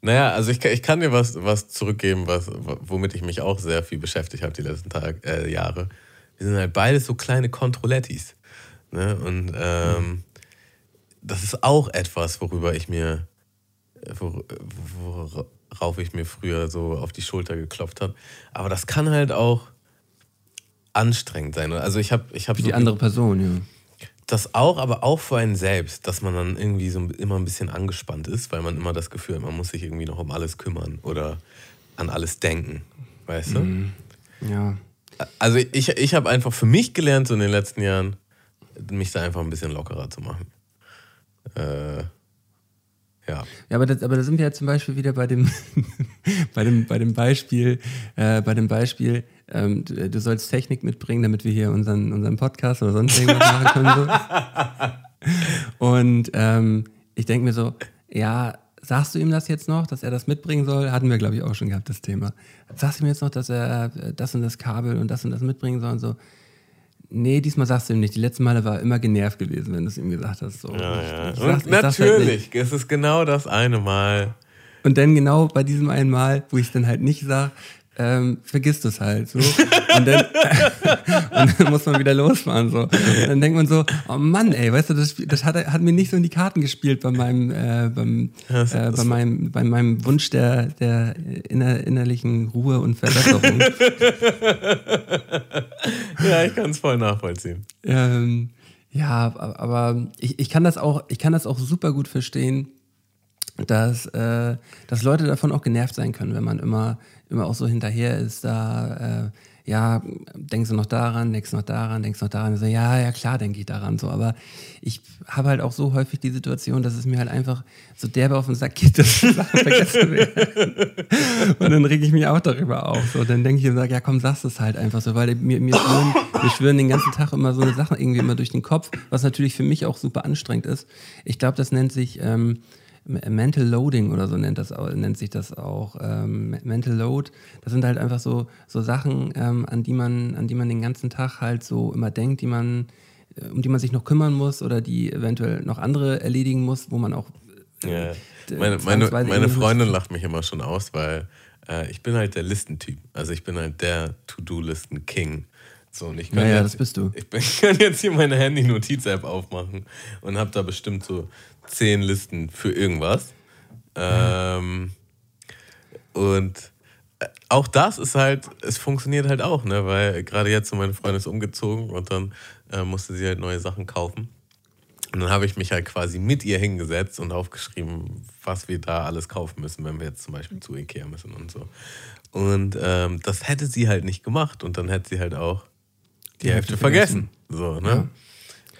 Naja, also ich, kann- ich kann dir was, was zurückgeben, was, womit ich mich auch sehr viel beschäftigt habe die letzten Tag, äh, Jahre. Wir sind halt beides so kleine Kontrollettis. Ne? Und ähm, das ist auch etwas, worüber ich mir, wor, worauf ich mir früher so auf die Schulter geklopft habe. Aber das kann halt auch anstrengend sein. Also ich habe ich hab Für so die andere Person, ja. Das auch, aber auch für einen selbst, dass man dann irgendwie so immer ein bisschen angespannt ist, weil man immer das Gefühl hat, man muss sich irgendwie noch um alles kümmern oder an alles denken. Weißt du? Ja. Also ich, ich habe einfach für mich gelernt, so in den letzten Jahren, mich da einfach ein bisschen lockerer zu machen. Äh, ja. Ja, aber, das, aber da sind wir ja zum Beispiel wieder bei dem, bei dem, bei dem Beispiel, äh, bei dem Beispiel, ähm, du, du sollst Technik mitbringen, damit wir hier unseren, unseren Podcast oder sonst irgendwas machen können. So. Und ähm, ich denke mir so, ja, sagst du ihm das jetzt noch, dass er das mitbringen soll? Hatten wir, glaube ich, auch schon gehabt, das Thema. Sagst du ihm jetzt noch, dass er äh, das und das Kabel und das und das mitbringen soll und so? Nee, diesmal sagst du ihm nicht. Die letzten Male war er immer genervt gewesen, wenn du es ihm gesagt hast. So. Ja, ja. ich Und sag's- halt natürlich, es ist genau das eine Mal. Und dann genau bei diesem einen Mal, wo ich es dann halt nicht sage, ähm, vergisst es halt so. Und dann, und dann muss man wieder losfahren. So. Und dann denkt man so, oh Mann, ey, weißt du, das, Spiel- das hat, hat mir nicht so in die Karten gespielt bei meinem, äh, beim, das- äh, bei meinem, bei meinem Wunsch der, der inner, innerlichen Ruhe und Verbesserung. Ja, ich kann es voll nachvollziehen. Ähm, ja, aber- aber ich, ich, kann das auch, ich kann das auch super gut verstehen, dass, äh, dass Leute davon auch genervt sein können, wenn man immer, immer auch so hinterher ist, da, äh, ja, denkst du noch daran, denkst noch daran, denkst noch daran, so, ja, ja, klar, denke ich daran, so, aber ich habe halt auch so häufig die Situation, dass es mir halt einfach so derbe auf den Sack geht, dass Sachen vergessen werden. Und dann reg ich mich auch darüber auf. So, dann denke ich und sage, ja komm, sagst es halt einfach so, weil mir, mir, schwören, mir schwören den ganzen Tag immer so eine Sache irgendwie immer durch den Kopf, was natürlich für mich auch super anstrengend ist. Ich glaube, das nennt sich ähm, Mental Loading oder so nennt, das, nennt sich das auch. Ähm, Mental Load, das sind halt einfach so, so Sachen, ähm, an, die man, an die man den ganzen Tag halt so immer denkt, die man, äh, um die man sich noch kümmern muss oder die eventuell noch andere erledigen muss, wo man auch Ja. äh, Meine, meine, meine irgendwie- Freundin lacht mich immer schon aus, weil äh, ich bin halt der Listentyp. Also ich bin halt der To-Do-Listen-King. So, und ich kann Ja, ja, jetzt, das bist du. Ich, bin, ich kann jetzt hier meine Handy-Notiz-App aufmachen und habe da bestimmt so zehn Listen für irgendwas. Ähm, und äh, auch das ist halt, es funktioniert halt auch, ne? Weil gerade jetzt so meine Freundin ist umgezogen und dann äh, musste sie halt neue Sachen kaufen. Und dann habe ich mich halt quasi mit ihr hingesetzt und aufgeschrieben, was wir da alles kaufen müssen, wenn wir jetzt zum Beispiel zu Ikea müssen und so. Und ähm, das hätte sie halt nicht gemacht und dann hätte sie halt auch die, Hälfte Hälfte vergessen. So, ne?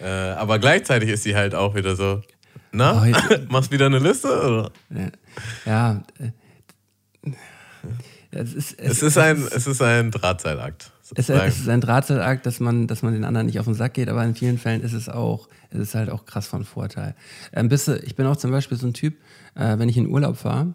Äh, aber gleichzeitig ist sie halt auch wieder so, na, Oh, ich- machst wieder eine Liste? Oder? Ja, äh, es ist, Es ist ein, es ist ein Drahtseilakt. Es, es ist ein Drahtseilakt, dass man, dass man den anderen nicht auf den Sack geht, aber in vielen Fällen ist es auch, es ist halt auch krass von Vorteil. Ähm, du, ich bin auch zum Beispiel so ein Typ, äh, wenn ich in Urlaub fahre,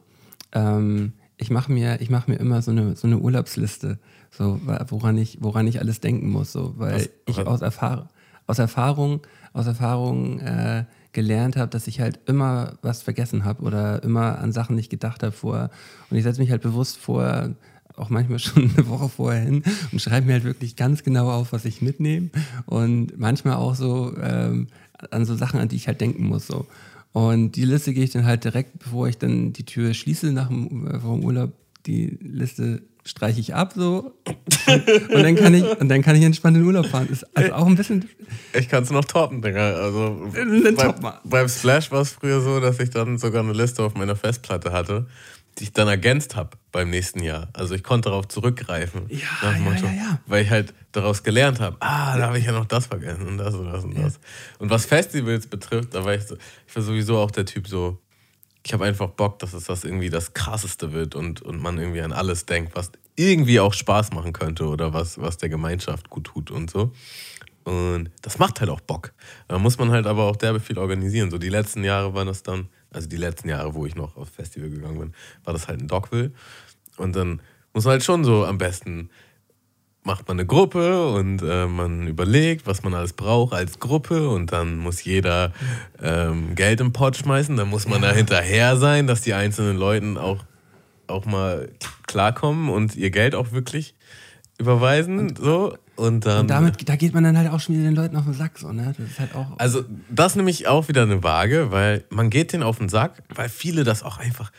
ähm, ich mache mir, ich mach mir immer so eine, so eine Urlaubsliste, so, woran ich, woran ich alles denken muss, so, weil Was- ich was- aus, Erfahr aus Erfahrung, aus Erfahrung äh, gelernt habe, dass ich halt immer was vergessen habe oder immer an Sachen nicht gedacht habe vorher. Und ich setze mich halt bewusst vor, auch manchmal schon eine Woche vorher hin und schreibe mir halt wirklich ganz genau auf, was ich mitnehme. Und manchmal auch so ähm, an so Sachen, an die ich halt denken muss. So. Und die Liste gehe ich dann halt direkt, bevor ich dann die Tür schließe nach dem, äh, vor dem Urlaub, die Liste streiche ich ab so und dann kann ich und dann kann ich entspannt in den Urlaub fahren. Ist also auch ein bisschen Ich kann es noch toppen, Digga. Also Dann bei, top mal. beim Splash war es früher so, dass ich dann sogar eine Liste auf meiner Festplatte hatte, die ich dann ergänzt habe beim nächsten Jahr. Also ich konnte darauf zurückgreifen. Ja, nach dem ja, ja, ja. Weil ich halt daraus gelernt habe, ah, da habe ich ja noch das vergessen und das und das und das. Und was Festivals betrifft, da war ich so, ich war sowieso auch der Typ so, ich habe einfach Bock, dass es das irgendwie das krasseste wird und, und man irgendwie an alles denkt, was irgendwie auch Spaß machen könnte oder was, was der Gemeinschaft gut tut und so. Und das macht halt auch Bock. Da muss man halt aber auch derbe viel organisieren. So die letzten Jahre waren das dann, also die letzten Jahre, wo ich noch aufs Festival gegangen bin, war das halt ein Dockville. Und dann muss man halt schon so am besten macht man eine Gruppe und äh, man überlegt, was man alles braucht als Gruppe und dann muss jeder ähm, Geld im Pot schmeißen, dann muss man da hinterher sein, dass die einzelnen Leuten auch, auch mal klarkommen und ihr Geld auch wirklich überweisen. so. Und dann. Und damit, da geht man dann halt auch schon wieder den Leuten auf den Sack, so, ne? Das ist halt auch. Also, das nehme ich auch wieder eine Waage, weil man geht denen auf den Sack, weil viele das auch einfach.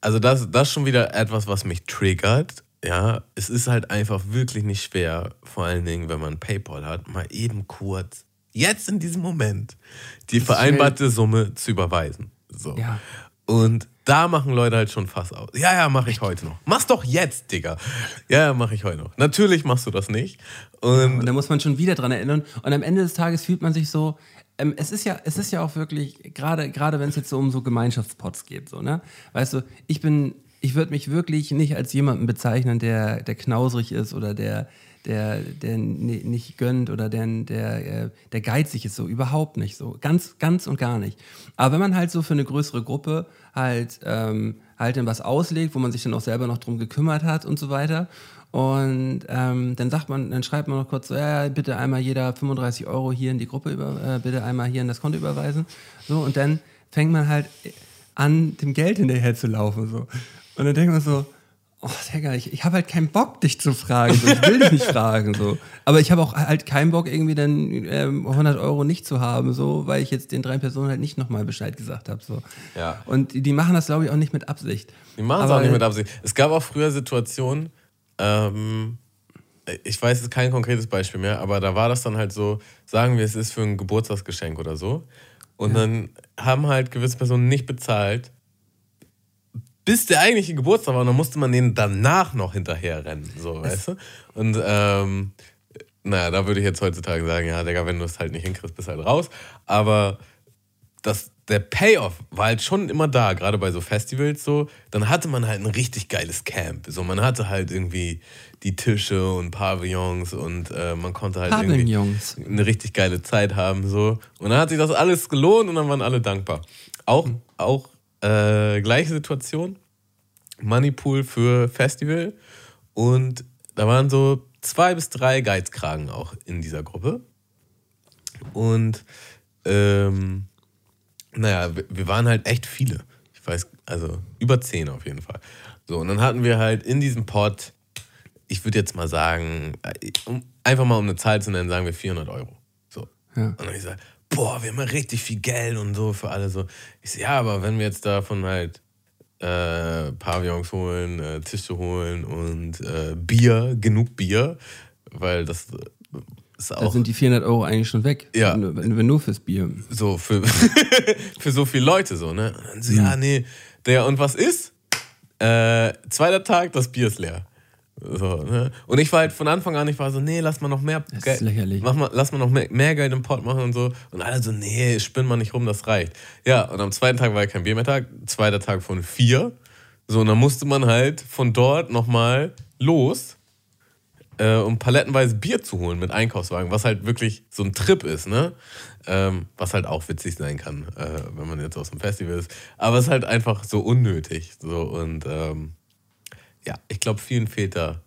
Also, das, das ist schon wieder etwas, was mich triggert. Ja, es ist halt einfach wirklich nicht schwer, vor allen Dingen, wenn man PayPal hat, mal eben kurz, jetzt in diesem Moment, die vereinbarte Summe zu überweisen. So. Ja. Und da machen Leute halt schon Fass aus. Ja, ja, mach ich heute noch. Mach's doch jetzt, Digga. Ja, ja, mach ich heute noch. Natürlich machst du das nicht. Und Und da muss man schon wieder dran erinnern. Und am Ende des Tages fühlt man sich so. Ähm, es ist ja, es ist ja auch wirklich, gerade, gerade wenn es jetzt so um so Gemeinschaftspots geht, so, ne? Weißt du, ich bin, ich würde mich wirklich nicht als jemanden bezeichnen, der, der knausrig ist oder der, der, der ni- nicht gönnt oder der, der, äh, der geizig ist, so überhaupt nicht so. Ganz, ganz und gar nicht. Aber wenn man halt so für eine größere Gruppe halt, ähm, halt dann was auslegt, wo man sich dann auch selber noch drum gekümmert hat und so weiter. Und ähm, dann sagt man, dann schreibt man noch kurz so, ja, bitte einmal jeder 35 Euro hier in die Gruppe über, äh, bitte einmal hier in das Konto überweisen. So, und dann fängt man halt an, dem Geld hinterher zu laufen. So. Und dann denkt man so, oh, Digga, ich, ich habe halt keinen Bock, dich zu fragen. So. Ich will dich nicht fragen. So. Aber ich habe auch halt keinen Bock, irgendwie dann ähm, 100 Euro nicht zu haben, so, weil ich jetzt den drei Personen halt nicht nochmal Bescheid gesagt habe. So. Ja. Und die, die machen das, glaube ich, auch nicht mit Absicht. Die machen es auch nicht mit Absicht. Es gab auch früher Situationen, ähm, ich weiß jetzt kein konkretes Beispiel mehr, aber da war das dann halt so, sagen wir, es ist für ein Geburtstagsgeschenk oder so. Und dann haben halt gewisse Personen nicht bezahlt, bis der eigentliche Geburtstag war. Und dann musste man denen danach noch hinterher rennen, so, weißt du? Und ähm, naja, da würde ich jetzt heutzutage sagen, ja, Digga, wenn du es halt nicht hinkriegst, bist halt raus. Aber das, der Payoff war halt schon immer da, gerade bei so Festivals so. Dann hatte man halt ein richtig geiles Camp. So, man hatte halt irgendwie die Tische und Pavillons und äh, man konnte halt Pavillons. irgendwie eine richtig geile Zeit haben. So. Und dann hat sich das alles gelohnt und dann waren alle dankbar. Auch, auch äh, gleiche Situation. Moneypool für Festival. Und da waren so zwei bis drei Geizkragen auch in dieser Gruppe. Und ähm, naja, wir- waren halt echt viele. Ich weiß, also über zehn auf jeden Fall. So, und dann hatten wir halt in diesem Pot, ich würde jetzt mal sagen, äh, um, einfach mal um eine Zahl zu nennen, sagen wir 400 Euro. So. Ja. Und dann hab ich gesagt, boah, wir haben ja richtig viel Geld und so für alle so. Ich so, ja, aber wenn wir jetzt davon halt äh, Pavillons holen, äh, Tische holen und äh, Bier, genug Bier, weil das äh, ist Da auch sind die 400 Euro eigentlich schon weg. Ja. Wenn, wenn nur fürs Bier. so für, für so viele Leute so, ne? Und dann so, ja, nee, der, und was ist? Äh, zweiter Tag, das Bier ist leer. So, ne? Und ich war halt von Anfang an, ich war so, nee, lass mal noch mehr Das ist Geld. lächerlich. Mach mal, lass mal noch mehr, mehr Geld im Pot machen und so. Und alle so, nee, spinn mal nicht rum, das reicht. Ja, und am zweiten Tag war ja kein Bier mehr Tag, zweiter Tag von vier. So, und dann musste man halt von dort nochmal los, äh, um palettenweise Bier zu holen mit Einkaufswagen, was halt wirklich so ein Trip ist, ne? Ähm, was halt auch witzig sein kann, äh, wenn man jetzt aus dem Festival ist. Aber es ist halt einfach so unnötig. So, und ähm, ja, ich glaube, vielen fehlt da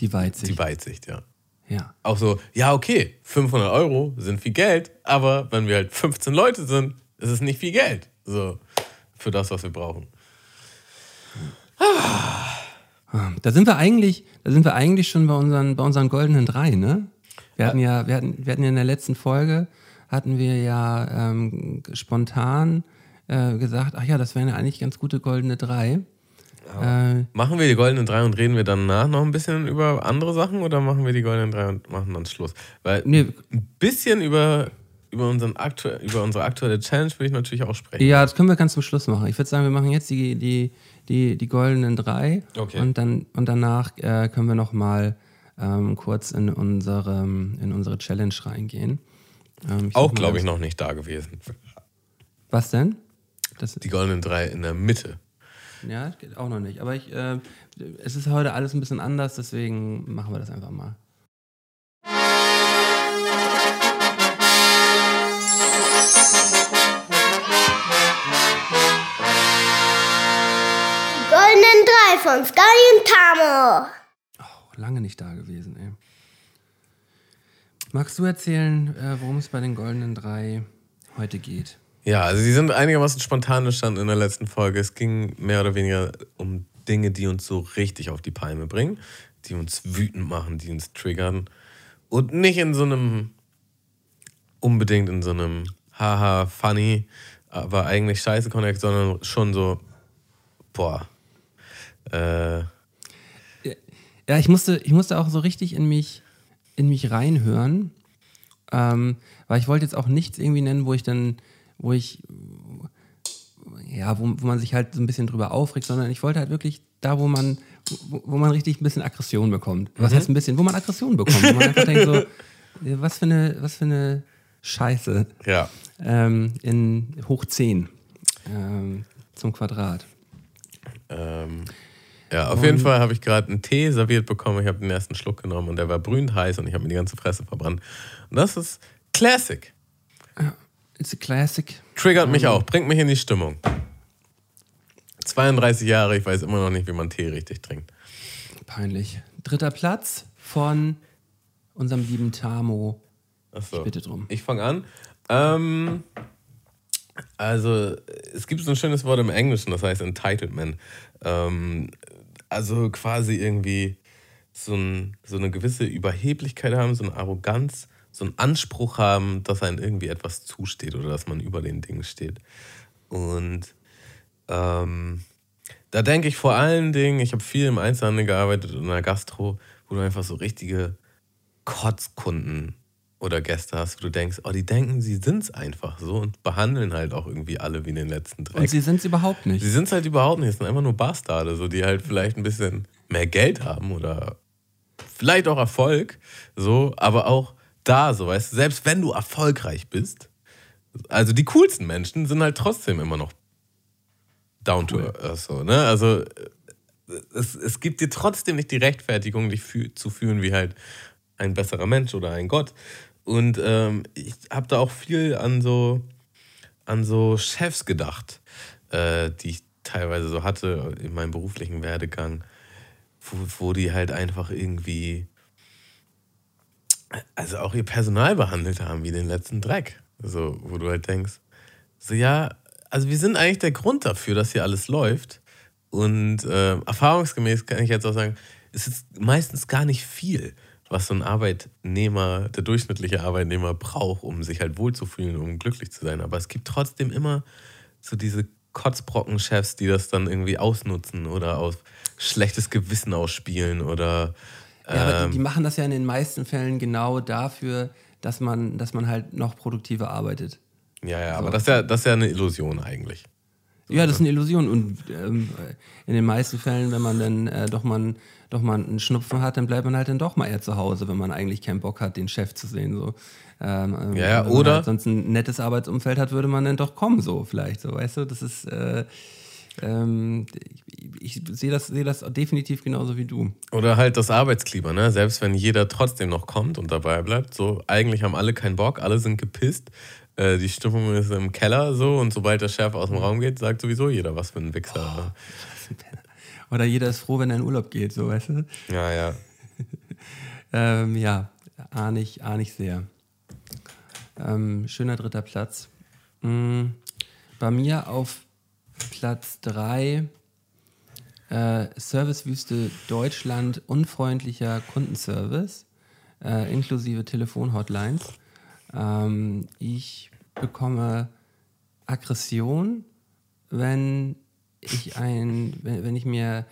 Die Weitsicht. die Weitsicht, ja. ja. Auch so, ja, okay, 500 Euro sind viel Geld, aber wenn wir halt 15 Leute sind, ist es nicht viel Geld. So, für das, was wir brauchen. Da sind wir eigentlich, da sind wir eigentlich schon bei unseren, bei unseren goldenen drei, ne? Wir hatten ja, wir hatten, wir hatten ja in der letzten Folge hatten wir ja ähm, spontan äh, gesagt, ach ja, das wären ja eigentlich ganz gute goldene drei. Äh, Machen wir die goldenen drei und reden wir danach noch ein bisschen über andere Sachen oder machen wir die goldenen drei und machen dann Schluss? Weil nee, ein bisschen über, über, unseren aktu über unsere aktuelle Challenge will ich natürlich auch sprechen. ja, das können wir ganz zum Schluss machen. Ich würde sagen, wir machen jetzt die, die, die, die goldenen drei Okay. und dann und danach äh, können wir noch mal ähm, kurz in unsere, in unsere Challenge reingehen. Ähm, auch, glaube ich, noch nicht da gewesen. Was denn? Das, Die goldenen drei in der Mitte. Ja, das geht auch noch nicht. Aber ich, äh, es ist heute alles ein bisschen anders, deswegen machen wir das einfach mal. Goldenen drei von Sky und Tamo. Oh, lange nicht da gewesen, ey. Magst du erzählen, äh, worum es bei den goldenen drei heute geht? Ja, also sie sind einigermaßen spontan entstanden in der letzten Folge. Es ging mehr oder weniger um Dinge, die uns so richtig auf die Palme bringen, die uns wütend machen, die uns triggern. Und nicht in so einem, unbedingt in so einem haha, funny, aber eigentlich scheiße Connect, sondern schon so, boah, äh, Ja, ich musste, ich musste auch so richtig in mich, in mich reinhören, ähm, weil ich wollte jetzt auch nichts irgendwie nennen, wo ich dann, wo ich, ja, wo, wo man sich halt so ein bisschen drüber aufregt, sondern ich wollte halt wirklich da, wo man, wo, wo man richtig ein bisschen Aggression bekommt. Was heißt ein bisschen, wo man Aggression bekommt, wo man einfach denkt so, ja, was für eine, was für eine Scheiße ja. ähm, in hoch 10 ähm, zum Quadrat. Ähm, ja, auf jeden Fall habe ich gerade einen Tee serviert bekommen. Ich habe den ersten Schluck genommen und der war brühend heiß und ich habe mir die ganze Fresse verbrannt. Und das ist Classic. It's a classic. Triggert mich auch, bringt mich in die Stimmung. 32 Jahre, ich weiß immer noch nicht, wie man Tee richtig trinkt. Peinlich. Dritter Platz von unserem lieben Tamo. Achso. Ich bitte drum. Ich fange an. Ähm, also, es gibt so ein schönes Wort im Englischen, das heißt Entitlement. Ähm, also quasi irgendwie so, ein, so eine gewisse Überheblichkeit haben, so eine Arroganz, so einen Anspruch haben, dass einem irgendwie etwas zusteht oder dass man über den Dingen steht. Und ähm, da denke ich vor allen Dingen, ich habe viel im Einzelhandel gearbeitet und in der Gastro, wo du einfach so richtige Kotzkunden oder Gäste hast, wo du denkst, oh, die denken, sie sind es einfach so und behandeln halt auch irgendwie alle wie den letzten Dreck. Und sie sind es überhaupt nicht. Sie sind es halt überhaupt nicht. Es sind einfach nur Bastarde, so, die halt vielleicht ein bisschen mehr Geld haben oder vielleicht auch Erfolg, so, aber auch da, so, weißt du, selbst wenn du erfolgreich bist, also die coolsten Menschen sind halt trotzdem immer noch down to earth, so, ne? Also es, es gibt dir trotzdem nicht die Rechtfertigung, dich fü zu fühlen wie halt ein besserer Mensch oder ein Gott. Und ähm, ich habe da auch viel an so, an so Chefs gedacht, äh, die ich teilweise so hatte in meinem beruflichen Werdegang, wo, wo die halt einfach irgendwie, also auch ihr Personal behandelt haben wie den letzten Dreck. So, wo du halt denkst, so ja, also wir sind eigentlich der Grund dafür, dass hier alles läuft. Und äh, erfahrungsgemäß kann ich jetzt auch sagen, es ist meistens gar nicht viel, was so ein Arbeitnehmer, der durchschnittliche Arbeitnehmer braucht, um sich halt wohlzufühlen, um glücklich zu sein. Aber es gibt trotzdem immer so diese Kotzbrocken-Chefs, die das dann irgendwie ausnutzen oder auf schlechtes Gewissen ausspielen oder Ja, aber ähm, die, die machen das ja in den meisten Fällen genau dafür, dass man, dass man halt noch produktiver arbeitet. ja, ja, aber das ist ja, das ist ja eine Illusion eigentlich. Ja, das ist eine Illusion. Und ähm, in den meisten Fällen, wenn man dann äh, doch, mal, doch mal einen Schnupfen hat, dann bleibt man halt dann doch mal eher zu Hause, wenn man eigentlich keinen Bock hat, den Chef zu sehen. So. Ähm, ähm, Ja, ja, wenn man oder- Halt sonst ein nettes Arbeitsumfeld hat, würde man dann doch kommen, so vielleicht. So, weißt du, das ist. Äh, ähm, ich, sehe das, sehe das definitiv genauso wie du. Oder halt das Arbeitsklima, ne? Selbst wenn jeder trotzdem noch kommt und dabei bleibt, so eigentlich haben alle keinen Bock, alle sind gepisst, äh, die Stimmung ist im Keller so und sobald der Chef aus dem Raum geht, sagt sowieso jeder, was für ein Wichser. Oder jeder ist froh, wenn er in Urlaub geht, so weißt du. Ja, ja. Ähm, ja, ahne ich, ahne ich sehr. Ähm, schöner dritter Platz. Mm, bei mir auf Platz 3 äh, Servicewüste Deutschland, unfreundlicher Kundenservice, äh, inklusive Telefonhotlines. Ähm, ich bekomme Aggression, wenn ich ein, wenn, wenn ich mir,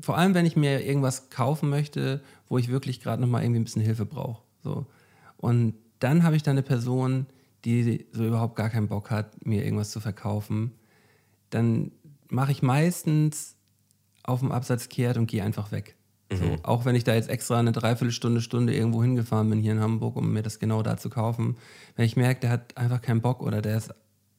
vor allem wenn ich mir irgendwas kaufen möchte, wo ich wirklich gerade noch mal irgendwie ein bisschen Hilfe brauche. So. Und dann habe ich da eine Person, die so überhaupt gar keinen Bock hat, mir irgendwas zu verkaufen. Dann mache ich meistens auf dem Absatz kehrt und gehe einfach weg. So, auch wenn ich da jetzt extra eine Dreiviertelstunde, Stunde irgendwo hingefahren bin hier in Hamburg, um mir das genau da zu kaufen. Wenn ich merke, der hat einfach keinen Bock oder der ist,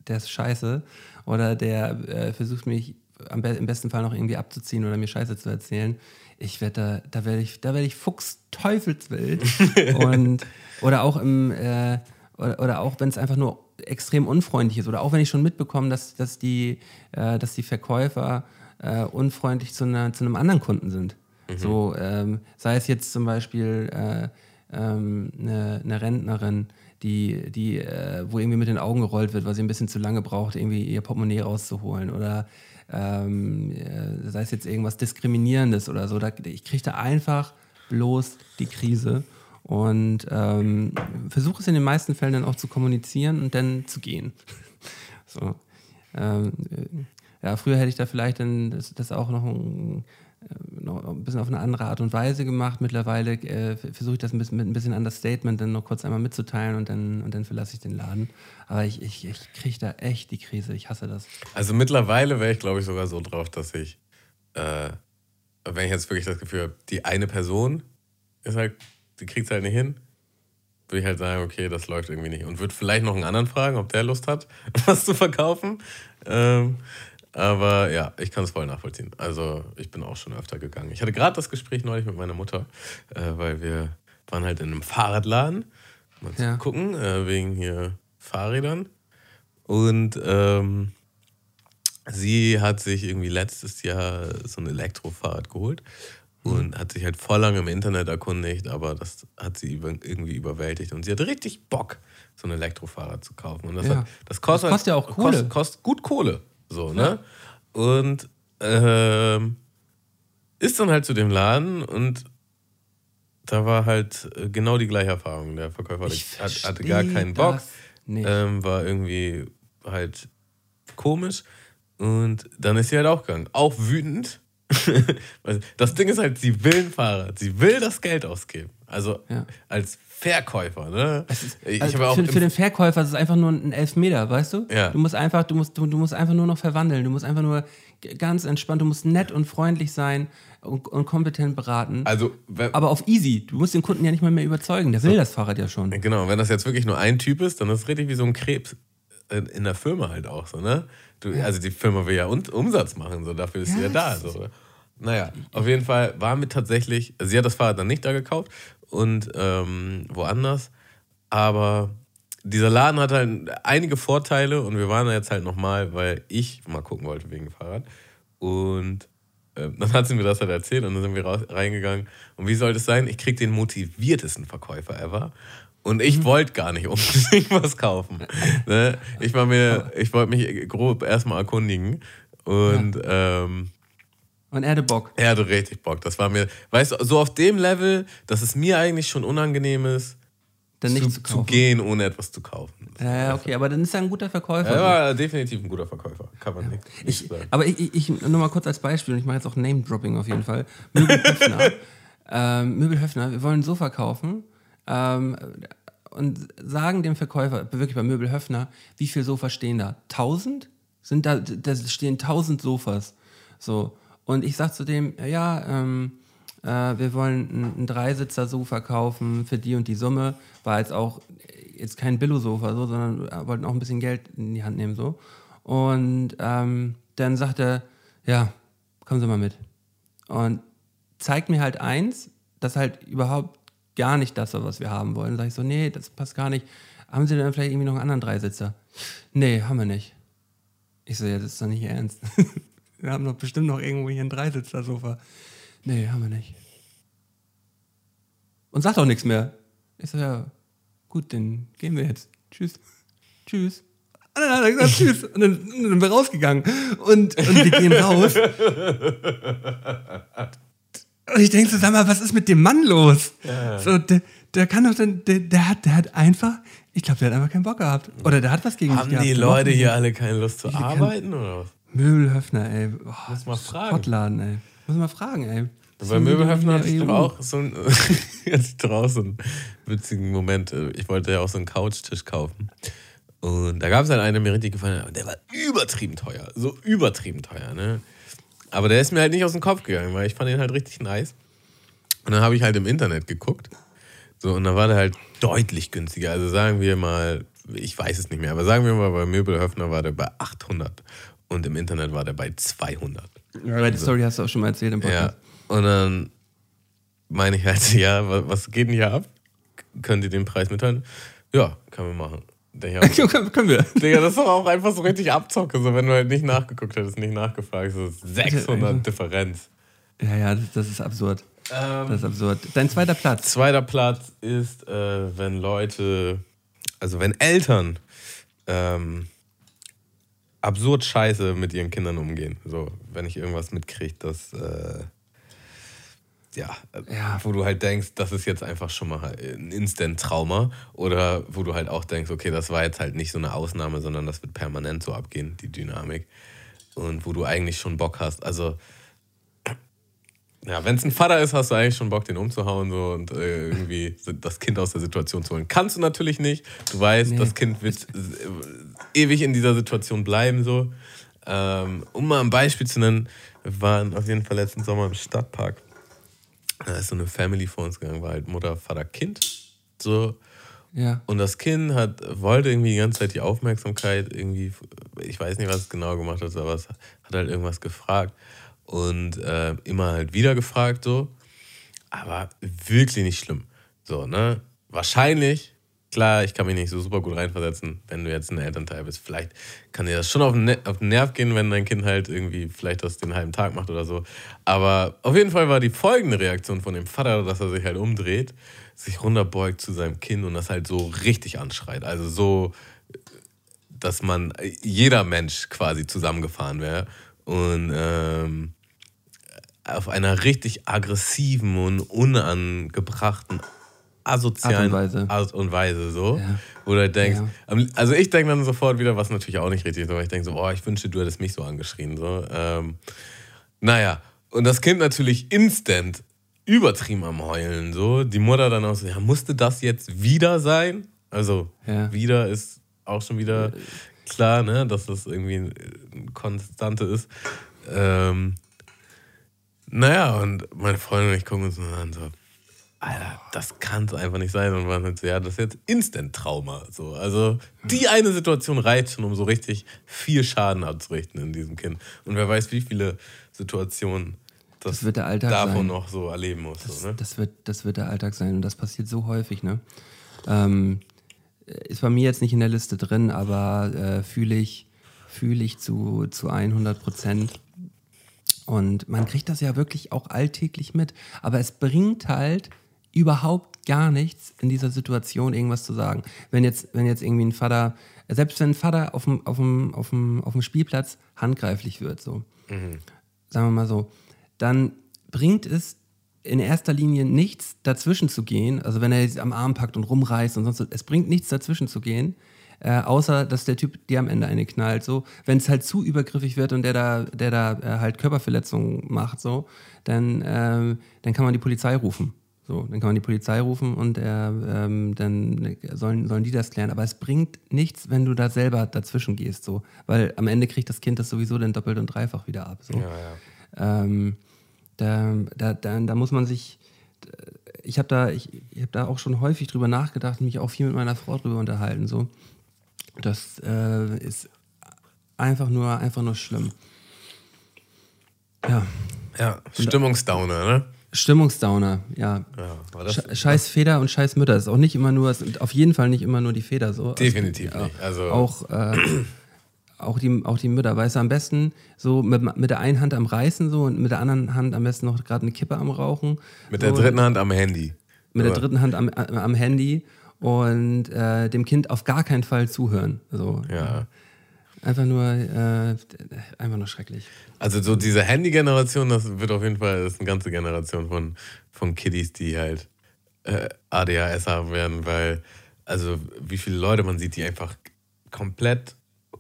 der ist scheiße oder der äh, versucht mich am be im besten Fall noch irgendwie abzuziehen oder mir Scheiße zu erzählen, ich werde da, da werde ich, da werde ich Fuchs teufelswild und oder auch im äh, oder, oder auch wenn es einfach nur extrem unfreundlich ist oder auch wenn ich schon mitbekomme, dass, dass die äh, dass die Verkäufer äh, unfreundlich zu, einer, zu einem anderen Kunden sind. So, ähm, sei es jetzt zum Beispiel äh, ähm, eine, eine Rentnerin, die, die, äh, wo irgendwie mit den Augen gerollt wird, weil sie ein bisschen zu lange braucht, irgendwie ihr Portemonnaie rauszuholen. Oder ähm, äh, sei es jetzt irgendwas Diskriminierendes oder so. Da, ich kriege da einfach bloß die Krise und ähm, versuche es in den meisten Fällen dann auch zu kommunizieren und dann zu gehen. so. Ähm, äh, ja, früher hätte ich da vielleicht dann das, das auch noch ein, äh, noch ein bisschen auf eine andere Art und Weise gemacht. Mittlerweile äh, versuche ich das ein bisschen, mit ein bisschen Understatement dann noch kurz einmal mitzuteilen und dann, und dann verlasse ich den Laden. Aber ich, ich, ich kriege da echt die Krise. Ich hasse das. Also mittlerweile wäre ich, glaube ich, sogar so drauf, dass ich, äh, wenn ich jetzt wirklich das Gefühl habe, die eine Person ist halt, die kriegt es halt nicht hin, würde ich halt sagen, okay, das läuft irgendwie nicht. Und würde vielleicht noch einen anderen fragen, ob der Lust hat, was zu verkaufen. Ähm, aber ja, ich kann es voll nachvollziehen. Also ich bin auch schon öfter gegangen. Ich hatte gerade das Gespräch neulich mit meiner Mutter, äh, weil wir waren halt in einem Fahrradladen, mal zu Ja. gucken, äh, wegen hier Fahrrädern. Und ähm, sie hat sich irgendwie letztes Jahr so ein Elektrofahrrad geholt. Und hat sich halt voll lange im Internet erkundigt, aber das hat sie irgendwie überwältigt und sie hatte richtig Bock, so ein Elektrofahrrad zu kaufen. Und das, Ja. hat, das kostet, Das kostet ja auch Kohle. Kostet, kostet gut Kohle. So, ne? Und ähm, ist dann halt zu dem Laden und da war halt äh, genau die gleiche Erfahrung. Der Verkäufer hatte, hat- hatte gar keinen Bock, ähm, war irgendwie halt komisch und dann ist sie halt auch gegangen. Auch wütend. Weil das Ding ist halt, sie will ein Fahrrad, sie will das Geld ausgeben. Also Ja. als Verkäufer, ne? ich Also für, für den Verkäufer ist es einfach nur ein Elfmeter, weißt du? Ja. Du musst einfach, du musst, du, du musst einfach nur noch verwandeln. Du musst einfach nur ganz entspannt, du musst nett und freundlich sein und, und kompetent beraten. also aber auf easy. Du musst den Kunden ja nicht mal mehr überzeugen. Der will das Fahrrad ja schon. Genau, wenn das jetzt wirklich nur ein Typ ist, dann ist es richtig wie so ein Krebs in, in der Firma halt auch so, ne? Du, Also die Firma will ja Umsatz machen, so dafür ist sie Ja, ja da. So. Naja, auf jeden Fall war mir tatsächlich, also sie hat das Fahrrad dann nicht da gekauft und ähm, woanders, aber dieser Laden hat halt einige Vorteile und wir waren da jetzt halt nochmal, weil ich mal gucken wollte wegen dem Fahrrad und ähm, dann hat sie mir das halt erzählt und dann sind wir raus, reingegangen. Und wie soll das sein? Ich krieg den motiviertesten Verkäufer ever. Und Mhm. ich wollte gar nicht unbedingt was kaufen. ne? Ich war mir, ich wollte mich grob erstmal erkundigen. Und ähm, Und er hatte Bock. er hatte richtig Bock. Das war mir, weißt du, so auf dem Level, dass es mir eigentlich schon unangenehm ist, Dann nicht zu, zu zu gehen, ohne etwas zu kaufen. Ja, ja, okay, aber dann ist er ein guter Verkäufer. Er war definitiv ein guter Verkäufer. Kann man nicht, nicht Ich, sagen. aber ich, ich, ich nur mal kurz als Beispiel, und ich mache jetzt auch Name-Dropping auf jeden Fall. Möbel Höfner. ähm, Möbel Höfner, wir wollen ein Sofa kaufen ähm, und sagen dem Verkäufer, wirklich bei Möbel Höfner, wie viele Sofas stehen da? Tausend? Sind da, da stehen tausend Sofas. So. Und ich sag zu dem, ja, ähm, äh, wir wollen ein, Dreisitzer-Sofa kaufen für die und die Summe. War jetzt auch jetzt kein Billo-Sofa, so, sondern wir wollten auch ein bisschen Geld in die Hand nehmen. so. Und ähm, dann sagt er, ja, kommen Sie mal mit. Und zeigt mir halt eins, das halt überhaupt gar nicht das was wir haben wollen. Sag ich so, nee, das passt gar nicht. Haben Sie denn vielleicht irgendwie noch einen anderen Dreisitzer? Nee, haben wir nicht. Ich so, ja, das ist doch nicht ernst. wir haben doch bestimmt noch irgendwo hier ein Dreisitzer-Sofa. Nee, haben wir nicht. Und sagt auch nichts mehr. Ich so, ja, gut, dann gehen wir jetzt. Tschüss. Tschüss. Und dann hat er gesagt, tschüss. Und dann, und dann sind wir rausgegangen. Und, und wir gehen raus. Und ich denke so, sag mal, was ist mit dem Mann los? So, der, der kann doch dann, der, der, hat, der hat einfach, ich glaube, der hat einfach keinen Bock gehabt. Oder der hat was gegen mich Haben gehabt. die Leute hier alle keine Lust zu kann- arbeiten oder was? Möbelhöfner, ey. Oh, Muss mal fragen. Sportladen, ey. Muss mal fragen, ey. Bei Möbelhöfen hatte ich doch auch so einen, hatte ich doch auch so einen witzigen Moment. Ich wollte ja auch so einen Couchtisch kaufen. Und da gab es halt einen, der mir richtig gefallen hat. Und Der war übertrieben teuer. So übertrieben teuer, ne? Aber der ist mir halt nicht aus dem Kopf gegangen, weil ich fand ihn halt richtig nice. Und dann habe ich halt im Internet geguckt. So, und da war der halt deutlich günstiger. Also sagen wir mal, ich weiß es nicht mehr, aber sagen wir mal, bei Möbelhöfner war der bei 800 und im Internet war der bei 200. Ja, die Story hast du auch schon mal erzählt im Ja, Podcast. und dann meine ich halt, ja, wa- was geht denn hier ab? Können die den Preis mitteilen? Ja, können wir machen. Ja. können, wir. Digga, das ist doch auch einfach so richtig Abzocke, so wenn du halt nicht nachgeguckt hättest, nicht nachgefragt, so 600 Differenz. Ja, ja, das, das ist absurd. Ähm, Das ist absurd. Dein zweiter Platz. Zweiter Platz ist, äh, wenn Leute, also wenn Eltern ähm, absurd scheiße mit ihren Kindern umgehen. So, wenn ich irgendwas mitkriege, das äh, ja, äh, Ja. wo du halt denkst, das ist jetzt einfach schon mal ein Instant-Trauma. Oder wo du halt auch denkst, okay, das war jetzt halt nicht so eine Ausnahme, sondern das wird permanent so abgehen, die Dynamik. Und wo du eigentlich schon Bock hast. Also, ja, wenn es ein Vater ist, hast du eigentlich schon Bock, den umzuhauen so, und äh, irgendwie das Kind aus der Situation zu holen. Kannst du natürlich nicht. Du weißt, Nee. das Kind wird äh, ewig in dieser Situation bleiben. So. Ähm, um mal ein Beispiel zu nennen, wir waren auf jeden Fall letzten Sommer im Stadtpark. Da ist so eine Family vor uns gegangen, war halt Mutter, Vater, Kind. So. Ja. Und das Kind hat, wollte irgendwie die ganze Zeit die Aufmerksamkeit, irgendwie, ich weiß nicht, was es genau gemacht hat, aber es hat halt irgendwas gefragt. Und äh, immer halt wieder gefragt, so. Aber wirklich nicht schlimm. So, ne? Wahrscheinlich klar, ich kann mich nicht so super gut reinversetzen, wenn du jetzt ein Elternteil bist. Vielleicht kann dir das schon auf den, Ne- auf den Nerv gehen, wenn dein Kind halt irgendwie vielleicht das den halben Tag macht oder so. Aber auf jeden Fall war die folgende Reaktion von dem Vater, dass er sich halt umdreht, sich runterbeugt zu seinem Kind und das halt so richtig anschreit. Also so, dass man, jeder Mensch quasi zusammengefahren wäre. Und ähm, auf einer richtig aggressiven und unangebrachten, asozialen Art und Weise. Art und Weise so. Ja. Du denkst, Ja. am- also ich denke dann sofort wieder, was natürlich auch nicht richtig ist, aber ich denke so, boah, ich wünschte, du hättest mich so angeschrien. So. Ähm, naja, und das Kind natürlich instant übertrieben am Heulen. So. Die Mutter dann auch so, ja, musste das jetzt wieder sein? Also Ja. wieder ist auch schon wieder klar, ne, dass das irgendwie eine Konstante ist. Ähm, naja, und meine Freundin und ich gucken uns nur an, so, Alter, das kann es einfach nicht sein. Und waren halt so, ja, das ist jetzt Instant-Trauma. So. Also die eine Situation reicht schon, um so richtig viel Schaden abzurichten in diesem Kind. Und wer weiß, wie viele Situationen das, Das wird der Alltag davon sein. noch so erleben muss. so, ne? Das wird, das wird der Alltag sein und das passiert so häufig, ne? Ähm, ist bei mir jetzt nicht in der Liste drin, aber äh, fühle ich, fühle ich zu, zu 100 Prozent. Und man kriegt das ja wirklich auch alltäglich mit. Aber es bringt halt überhaupt gar nichts, in dieser Situation irgendwas zu sagen. Wenn jetzt, wenn jetzt irgendwie ein Vater, selbst wenn ein Vater auf dem, auf dem, auf dem, auf dem Spielplatz handgreiflich wird, so, sagen wir mal so, dann bringt es in erster Linie nichts, dazwischen zu gehen. Also wenn er jetzt am Arm packt und rumreißt und sonst, es bringt nichts dazwischen zu gehen. Äh, außer dass der Typ dir am Ende eine knallt. So, wenn es halt zu übergriffig wird und der da, der da äh, halt Körperverletzungen macht, so, dann, ähm, dann kann man die Polizei rufen. So, dann kann man die Polizei rufen und er, ähm, dann sollen, sollen die das klären. Aber es bringt nichts, wenn du da selber dazwischen gehst, so, weil am Ende kriegt das Kind das sowieso dann doppelt und dreifach wieder ab. So. Ähm, da, da, da, da muss man sich, ich habe da, ich, ich hab da auch schon häufig drüber nachgedacht und mich auch viel mit meiner Frau drüber unterhalten. So. Das äh, ist einfach nur, einfach nur schlimm. Ja, Ja, Stimmungsdowner, ne? Stimmungsdowner, ja. Ja, Scheiß Feder und Scheiß Mütter. Das ist auch nicht immer nur, auf jeden Fall nicht immer nur die Feder so. Definitiv Also, nicht. Also- auch, äh, auch, die, auch die Mütter, weißt du, am besten so mit, mit der einen Hand am Reißen so und mit der anderen Hand am besten noch gerade eine Kippe am Rauchen. mit so, der dritten Hand am Handy. Mit der Aber- dritten Hand am, am Handy und äh, dem Kind auf gar keinen Fall zuhören. So. Ja. Einfach nur, äh, einfach nur schrecklich. Also so diese Handy-Generation, das wird auf jeden Fall, ist eine ganze Generation von, von Kiddies, die halt äh, ADHS haben werden, weil, also wie viele Leute man sieht, die einfach komplett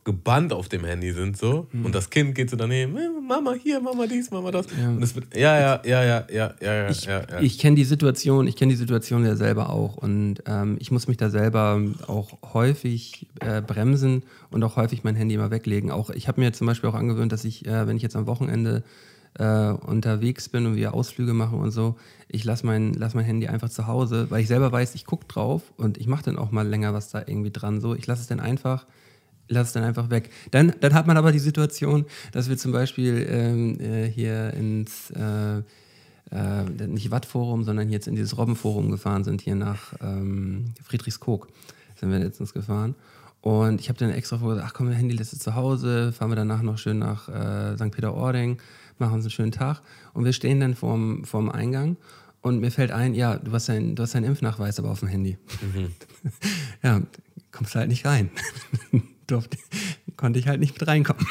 gebannt auf dem Handy sind so und das Kind geht so daneben, "Eh, Mama hier, Mama dies, Mama das und es wird, ja, ja, ja, ja, ja, ja, ja, Ich, ja, ja. ich kenne die Situation, ich kenne die Situation ja selber auch und ähm, ich muss mich da selber auch häufig äh, bremsen und auch häufig mein Handy mal weglegen. Auch ich habe mir zum Beispiel auch angewöhnt, dass ich, äh, wenn ich jetzt am Wochenende äh, unterwegs bin und wir Ausflüge machen und so, ich lasse mein, lass mein Handy einfach zu Hause, weil ich selber weiß, ich gucke drauf und ich mache dann auch mal länger was da irgendwie dran. So, ich lasse es dann einfach lass es dann einfach weg. Dann, dann hat man aber die Situation, dass wir zum Beispiel ähm, äh, hier ins, äh, äh, nicht Wattforum, sondern jetzt in dieses Robbenforum gefahren sind, hier nach ähm, Friedrichskoog sind wir letztens gefahren. Und ich habe dann extra vorgesagt, ach komm, Handy lässt du zu Hause, fahren wir danach noch schön nach äh, St. Peter-Ording, machen uns einen schönen Tag. Und wir stehen dann vorm, vorm Eingang und mir fällt ein, ja, du hast deinen Impfnachweis aber auf dem Handy. ja, kommst halt nicht rein. Durfte, konnte ich halt nicht mit reinkommen.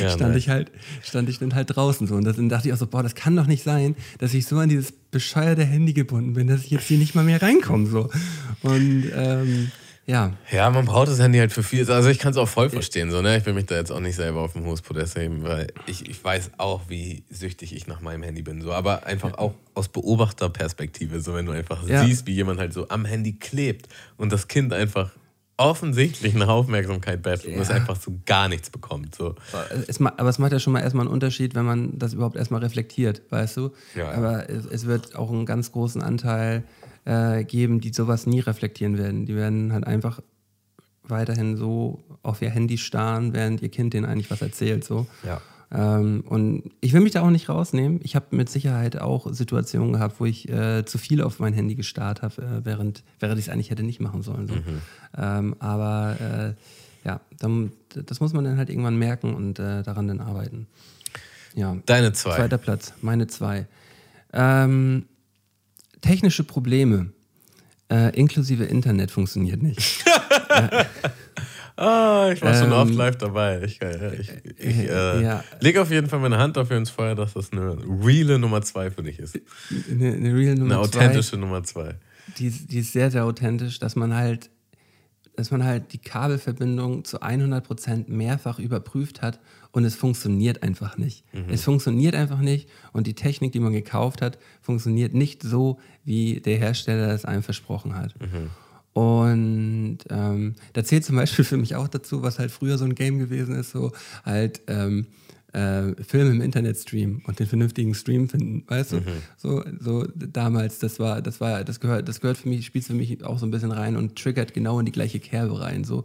Ja, stand nice. ich halt, stand ich dann halt draußen so. Und dann dachte ich auch so, boah, das kann doch nicht sein, dass ich so an dieses bescheuerte Handy gebunden bin, dass ich jetzt hier nicht mal mehr reinkomme. So. Und ähm, ja, Ja, man braucht das Handy halt für viel. Also ich kann es auch voll verstehen. So, ne? Ich will mich da jetzt auch nicht selber auf dem hohes Podest heben, weil ich, ich weiß auch, wie süchtig ich nach meinem Handy bin. So. Aber einfach auch aus Beobachterperspektive. So, wenn du einfach Ja. siehst, wie jemand halt so am Handy klebt und das Kind einfach offensichtlich nach Aufmerksamkeit bettelt und es Ja. einfach so gar nichts bekommt. So. es, aber es macht ja schon mal erstmal einen Unterschied, wenn man das überhaupt erstmal reflektiert, weißt du? Ja, ja. Aber es, es wird auch einen ganz großen Anteil äh, geben, die sowas nie reflektieren werden. Die werden halt einfach weiterhin so auf ihr Handy starren, während ihr Kind denen eigentlich was erzählt. So. Ja. Ähm, und ich will mich da auch nicht rausnehmen. Ich habe mit Sicherheit auch Situationen gehabt, wo ich äh, zu viel auf mein Handy gestarrt habe, äh, während, während ich es eigentlich hätte nicht machen sollen. So. Ähm, aber äh, ja, dann, das muss man dann halt irgendwann merken und äh, daran dann arbeiten. Ja. Deine zwei. Zweiter Platz, meine zwei. Ähm, technische Probleme, äh, inklusive Internet, funktioniert nicht. Ah, ich war schon Ähm, oft live dabei. Ich, äh, ich, ich äh, ja. lege auf jeden Fall meine Hand dafür ins Feuer, dass das eine reale Nummer zwei für dich ist. Eine, eine real Nummer Eine zwei. authentische Nummer zwei. die, ist- die ist sehr, sehr authentisch, dass man halt, dass man halt die Kabelverbindung zu 100% mehrfach überprüft hat und es funktioniert einfach nicht. Es funktioniert einfach nicht und die Technik, die man gekauft hat, funktioniert nicht so, wie der Hersteller es einem versprochen hat. Und ähm, da zählt zum Beispiel für mich auch dazu, was halt früher so ein Game gewesen ist, so halt ähm, äh, Film im Internet streamen und den vernünftigen Stream finden, weißt du? So, so damals, das war, das war, das gehört, das gehört für mich, spielt für mich auch so ein bisschen rein und triggert genau in die gleiche Kerbe rein. So,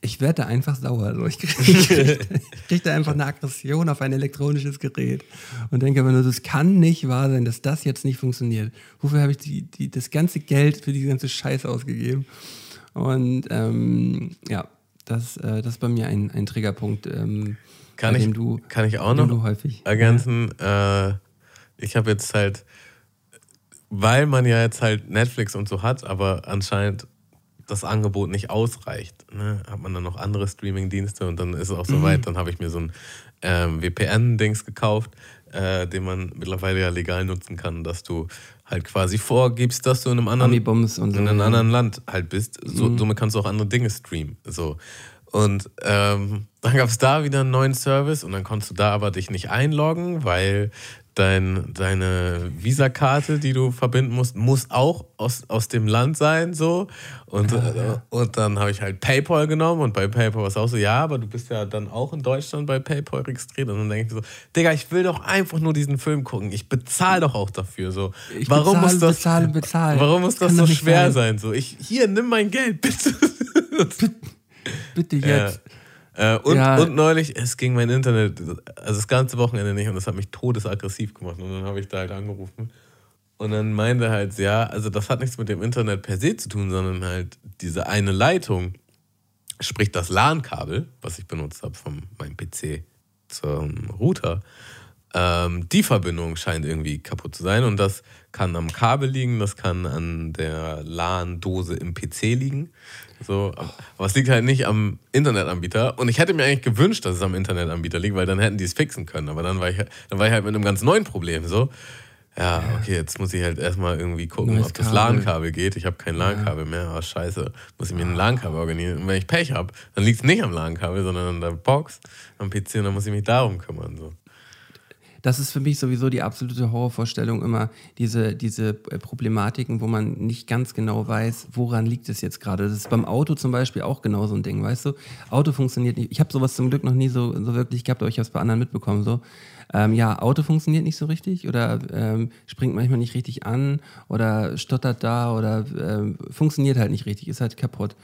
ich werde da einfach sauer. So. Ich kriege krieg, da einfach eine Aggression auf ein elektronisches Gerät und denke aber nur, das kann nicht wahr sein, dass das jetzt nicht funktioniert. Wofür habe ich die, die, das ganze Geld für die ganze Scheiße ausgegeben? Und ähm, ja, das, äh, das ist bei mir ein, ein Triggerpunkt, ähm, Kann ich, du, kann ich auch noch häufig ergänzen? Äh, ich habe jetzt halt, weil man ja jetzt halt Netflix und so hat, aber anscheinend das Angebot nicht ausreicht, ne, hat man dann noch andere Streaming-Dienste und dann ist es auch soweit. Dann habe ich mir so ein ähm, VPN-Dings gekauft, äh, den man mittlerweile ja legal nutzen kann, dass du halt quasi vorgibst, dass du in einem anderen so. in einem ja. anderen Land halt bist. So, Somit kannst du auch andere Dinge streamen. So. Und ähm, dann gab es da wieder einen neuen Service und dann konntest du da aber dich nicht einloggen, weil dein, deine Visakarte, die du verbinden musst, muss auch aus, aus dem Land sein. So. Und, äh, und dann habe ich halt PayPal genommen und bei PayPal war es auch so, ja, aber du bist ja dann auch in Deutschland bei PayPal registriert. Und dann denke ich so, Digga, ich will doch einfach nur diesen Film gucken. Ich bezahle doch auch dafür. So. Ich warum bezahle, muss das, bezahle, bezahle. Warum muss das so schwer sein. sein? So, ich, hier, nimm mein Geld, bitte. Bitte jetzt. Äh, und, Ja. und neulich, es ging mein Internet, also das ganze Wochenende nicht und das hat mich todesaggressiv gemacht. Und dann habe ich da halt angerufen. Und dann meinte halt, ja, also das hat nichts mit dem Internet per se zu tun, sondern halt diese eine Leitung, sprich das LAN-Kabel, was ich benutzt habe von meinem PC zum Router, ähm, die Verbindung scheint irgendwie kaputt zu sein. Und das kann am Kabel liegen, das kann an der LAN-Dose im PC liegen. So, aber es liegt halt nicht am Internetanbieter. Und ich hätte mir eigentlich gewünscht, dass es am Internetanbieter liegt, weil dann hätten die es fixen können. Aber dann war ich, dann war ich halt mit einem ganz neuen Problem. So, ja, okay, jetzt muss ich halt erstmal irgendwie gucken, Neues ob das Kabel. LAN-Kabel geht. Ich habe kein LAN-Kabel mehr. Ah, scheiße. Muss ich mir ein LAN-Kabel organisieren. Und wenn ich Pech habe, dann liegt es nicht am LAN-Kabel, sondern an der Box, am PC und dann muss ich mich darum kümmern. So. Das ist für mich sowieso die absolute Horrorvorstellung immer, diese, diese äh, Problematiken, wo man nicht ganz genau weiß, woran liegt es jetzt gerade. Das ist beim Auto zum Beispiel auch genau so ein Ding, weißt du? Auto funktioniert nicht. Ich habe sowas zum Glück noch nie so, so wirklich gehabt, aber ich habe es bei anderen mitbekommen. So. Ähm, ja, Auto funktioniert nicht so richtig oder ähm, springt manchmal nicht richtig an oder stottert da oder ähm, funktioniert halt nicht richtig, ist halt kaputt.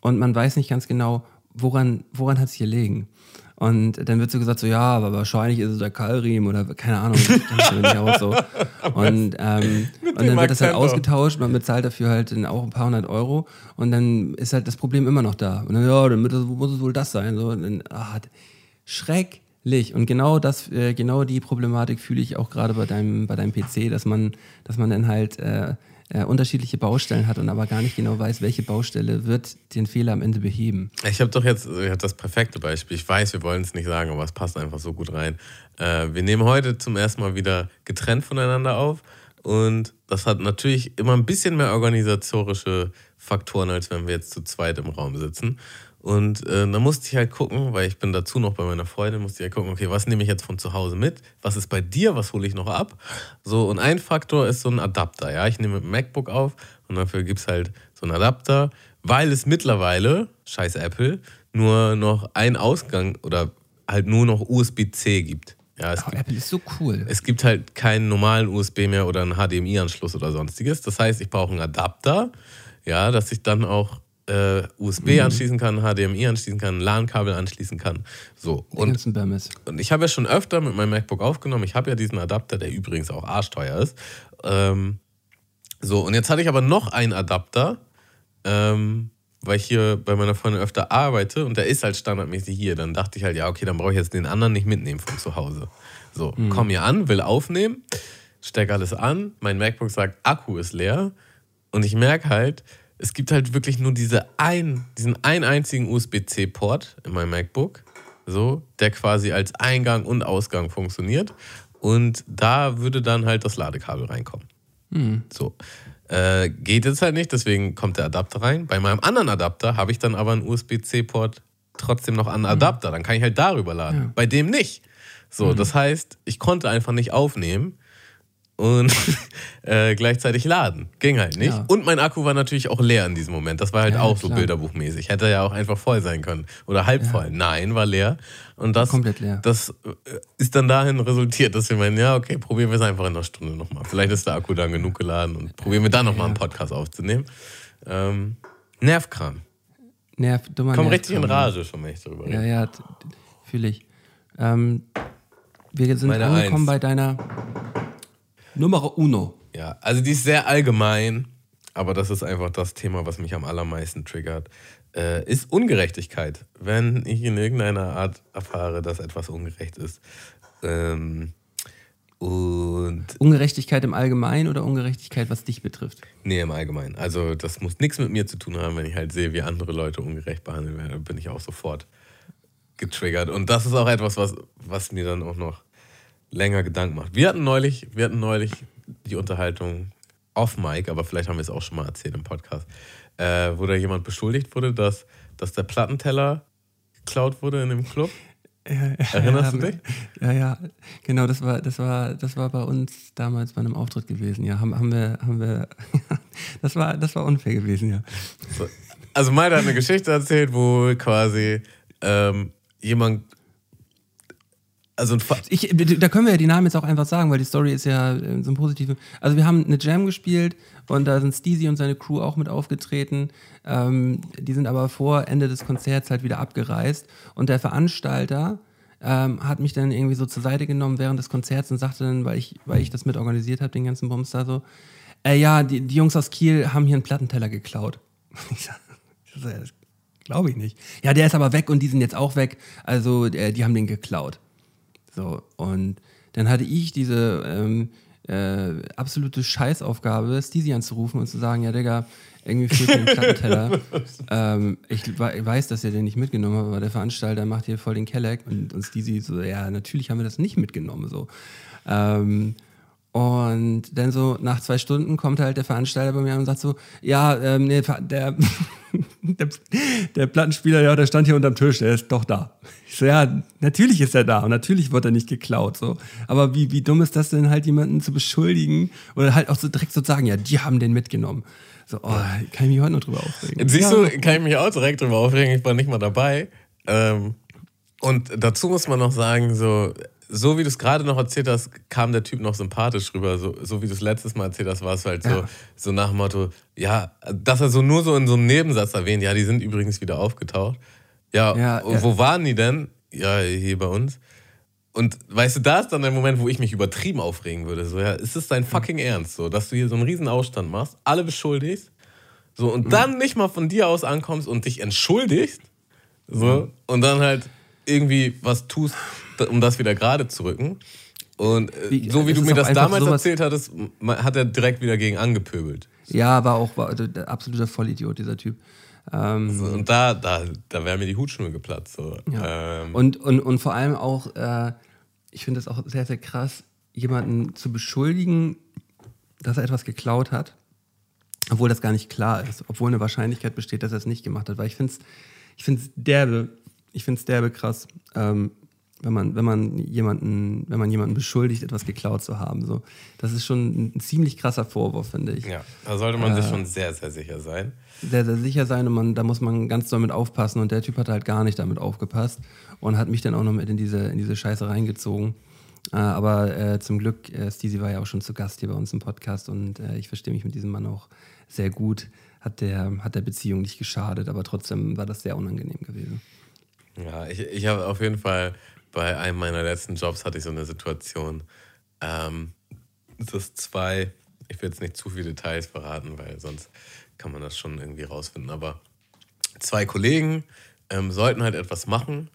Und man weiß nicht ganz genau, woran, woran hat es hier liegen. Und dann wird so gesagt, so ja, aber wahrscheinlich ist es der Keilriemen oder keine Ahnung, aus so. Und, ähm, und dann wird das halt auch. ausgetauscht, man bezahlt dafür halt auch ein paar hundert Euro und dann ist halt das Problem immer noch da. Und dann, ja, dann muss es wohl das sein. So, dann, ah, schrecklich. Und genau das, äh, genau die Problematik fühle ich auch gerade bei deinem, bei deinem PC, dass man, dass man dann halt äh, äh, unterschiedliche Baustellen hat und aber gar nicht genau weiß, welche Baustelle wird den Fehler am Ende beheben. Ich habe doch jetzt ich hab das perfekte Beispiel. Ich weiß, wir wollen es nicht sagen, aber es passt einfach so gut rein. Äh, wir nehmen heute zum ersten Mal wieder getrennt voneinander auf. Und das hat natürlich immer ein bisschen mehr organisatorische Faktoren, als wenn wir jetzt zu zweit im Raum sitzen. Und äh, da musste ich halt gucken, weil ich bin dazu noch bei meiner Freundin, musste ich halt gucken, okay, was nehme ich jetzt von zu Hause mit? Was ist bei dir? Was hole ich noch ab? So, und ein Faktor ist so ein Adapter. Ja, ich nehme mit dem MacBook auf und dafür gibt es halt so einen Adapter, weil es mittlerweile, scheiß Apple, nur noch einen Ausgang oder halt nur noch USB-C gibt. Ja, es Oh, gibt Apple ist so cool. es gibt halt keinen normalen USB mehr oder einen HDMI-Anschluss oder sonstiges. Das heißt, ich brauche einen Adapter, ja, dass ich dann auch äh, USB anschließen kann, HDMI anschließen kann, LAN-Kabel anschließen kann. So. Und, und ich habe ja schon öfter mit meinem MacBook aufgenommen. Ich habe ja diesen Adapter, der übrigens auch arschteuer ist. Ähm, so, und jetzt hatte ich aber noch einen Adapter, ähm, weil ich hier bei meiner Freundin öfter arbeite und der ist halt standardmäßig hier. Dann dachte ich halt, ja, okay, dann brauche ich jetzt den anderen nicht mitnehmen von zu Hause. So, komm hier an, will aufnehmen, steck alles an, mein MacBook sagt, Akku ist leer und ich merke halt, es gibt halt wirklich nur diese ein, diesen einen einzigen USB-C-Port in meinem MacBook, so, der quasi als Eingang und Ausgang funktioniert. Und da würde dann halt das Ladekabel reinkommen. So. Äh, geht jetzt halt nicht, deswegen kommt der Adapter rein. Bei meinem anderen Adapter habe ich dann aber einen USB-C-Port trotzdem noch an einen Adapter. Dann kann ich halt darüber laden. Bei dem nicht. So, das heißt, ich konnte einfach nicht aufnehmen und äh, gleichzeitig laden. Ging halt nicht. Ja. Und mein Akku war natürlich auch leer in diesem Moment. Das war halt Ja, auch so klar. bilderbuchmäßig. Hätte ja auch einfach voll sein können. Oder halb voll. Nein, war leer. Und das, Komplett leer. das äh, ist dann dahin resultiert, dass wir meinen, ja, okay, probieren wir es einfach in einer Stunde nochmal. Vielleicht ist der Akku dann genug geladen und probieren wir dann nochmal einen Podcast aufzunehmen. Ähm, Nervkram. Nerv, dummer Komm Nerv- richtig in Rage schon, wenn ich darüber rede. Ja, ja, fühle ich. Ähm, wir sind Meine angekommen Eins. bei deiner Nummer Uno. Ja, also die ist sehr allgemein, aber das ist einfach das Thema, was mich am allermeisten triggert. Äh, ist Ungerechtigkeit. Wenn ich in irgendeiner Art erfahre, dass etwas ungerecht ist. Ähm, und Ungerechtigkeit im Allgemeinen oder Ungerechtigkeit, was dich betrifft? nee, im Allgemeinen. Also das muss nichts mit mir zu tun haben, wenn ich halt sehe, wie andere Leute ungerecht behandelt werden, dann bin ich auch sofort getriggert. Und das ist auch etwas, was, was mir dann auch noch länger Gedanken macht. Wir hatten neulich, wir hatten neulich die Unterhaltung off Mic, aber vielleicht haben wir es auch schon mal erzählt im Podcast, äh, wo da jemand beschuldigt wurde, dass, dass der Plattenteller geklaut wurde in dem Club. Erinnerst du dich? Ja, ja, genau, das war, das war, das war bei uns damals bei einem Auftritt gewesen, ja. Haben, haben wir, haben wir, das war, das war unfair gewesen, ja. So. Also Maida hat eine Geschichte erzählt, wo quasi ähm, jemand, also Ich, da können wir ja die Namen jetzt auch einfach sagen, weil die Story ist ja äh, so ein positives. Also wir haben eine Jam gespielt und da sind Steezy und seine Crew auch mit aufgetreten. Ähm, die sind aber vor Ende des Konzerts halt wieder abgereist und der Veranstalter ähm, hat mich dann irgendwie so zur Seite genommen während des Konzerts und sagte dann, weil ich, weil ich das mit organisiert habe, den ganzen Bums da so, äh, ja, die, die Jungs aus Kiel haben hier einen Plattenteller geklaut. Ich sag, das glaube ich nicht. Ja, der ist aber weg und die sind jetzt auch weg. Also äh, die haben den geklaut. So, und dann hatte ich diese ähm, äh, absolute Scheißaufgabe, Steezy anzurufen und zu sagen, ja, Digga, irgendwie fehlt mir ein Plattenteller. ähm, ich, we- ich weiß, dass ihr den nicht mitgenommen habt, aber der Veranstalter macht hier voll den Kelleck und, und Steezy so, ja, natürlich haben wir das nicht mitgenommen, so. Ähm, und dann so nach zwei Stunden kommt halt der Veranstalter bei mir und sagt so, ja, ähm, nee, der, der, der Plattenspieler, ja, der stand hier unterm Tisch, der ist doch da. Ich so, ja, natürlich ist er da und natürlich wird er nicht geklaut, so. Aber wie, wie dumm ist das denn halt, jemanden zu beschuldigen oder halt auch so direkt so zu sagen, ja, die haben den mitgenommen. So, oh, kann ich mich heute noch drüber aufregen. Siehst ja, du, kann ich mich auch direkt drüber aufregen, ich war nicht mal dabei. Ähm, und dazu muss man noch sagen, so, so wie du es gerade noch erzählt hast, kam der Typ noch sympathisch rüber. So, so wie du es letztes Mal erzählt hast, war es halt so, Ja. so nach dem Motto, ja, dass er so nur so in so einem Nebensatz erwähnt, ja, die sind übrigens wieder aufgetaucht. Ja, Ja, und ja. wo waren die denn? Ja, hier bei uns. Und weißt du, da ist dann der Moment, wo ich mich übertrieben aufregen würde. So, ja, ist es dein fucking Ernst, so, dass du hier so einen riesen Aufstand machst, alle beschuldigst, so, und dann nicht mal von dir aus ankommst und dich entschuldigst, so, und dann halt irgendwie was tust, um das wieder gerade zu rücken. Und äh, Wie- so wie es du mir das damals erzählt hattest, hat er direkt wieder gegen angepöbelt. Ja, war auch war, der absoluter Vollidiot, dieser Typ. Ähm, So, und da, da, da wäre mir die Hutschnur geplatzt. So. Ja. Ähm, Und, und, und vor allem auch, äh, ich finde es auch sehr, sehr krass, jemanden zu beschuldigen, dass er etwas geklaut hat, obwohl das gar nicht klar ist, obwohl eine Wahrscheinlichkeit besteht, dass er es nicht gemacht hat. Weil ich finde es ich find's derbe, ich finde es derbe krass, ähm, wenn man, wenn man jemanden, wenn man jemanden beschuldigt, etwas geklaut zu haben. So. Das ist schon ein ziemlich krasser Vorwurf, finde ich. ja, da sollte man Äh. sich schon sehr, sehr sicher sein. sehr, sehr sicher sein und man, da muss man ganz doll mit aufpassen. Und der Typ hat halt gar nicht damit aufgepasst und hat mich dann auch noch mit in diese, in diese Scheiße reingezogen. Äh, aber äh, zum Glück, äh, Steezy war ja auch schon zu Gast hier bei uns im Podcast und äh, ich verstehe mich mit diesem Mann auch sehr gut. hat der, hat der Beziehung nicht geschadet, aber trotzdem war das sehr unangenehm gewesen. Ja, ich, ich habe auf jeden Fall bei einem meiner letzten Jobs hatte ich so eine Situation, ähm, dass zwei, ich will jetzt nicht zu viele Details verraten, weil sonst kann man das schon irgendwie rausfinden, aber zwei Kollegen ähm, sollten halt etwas machen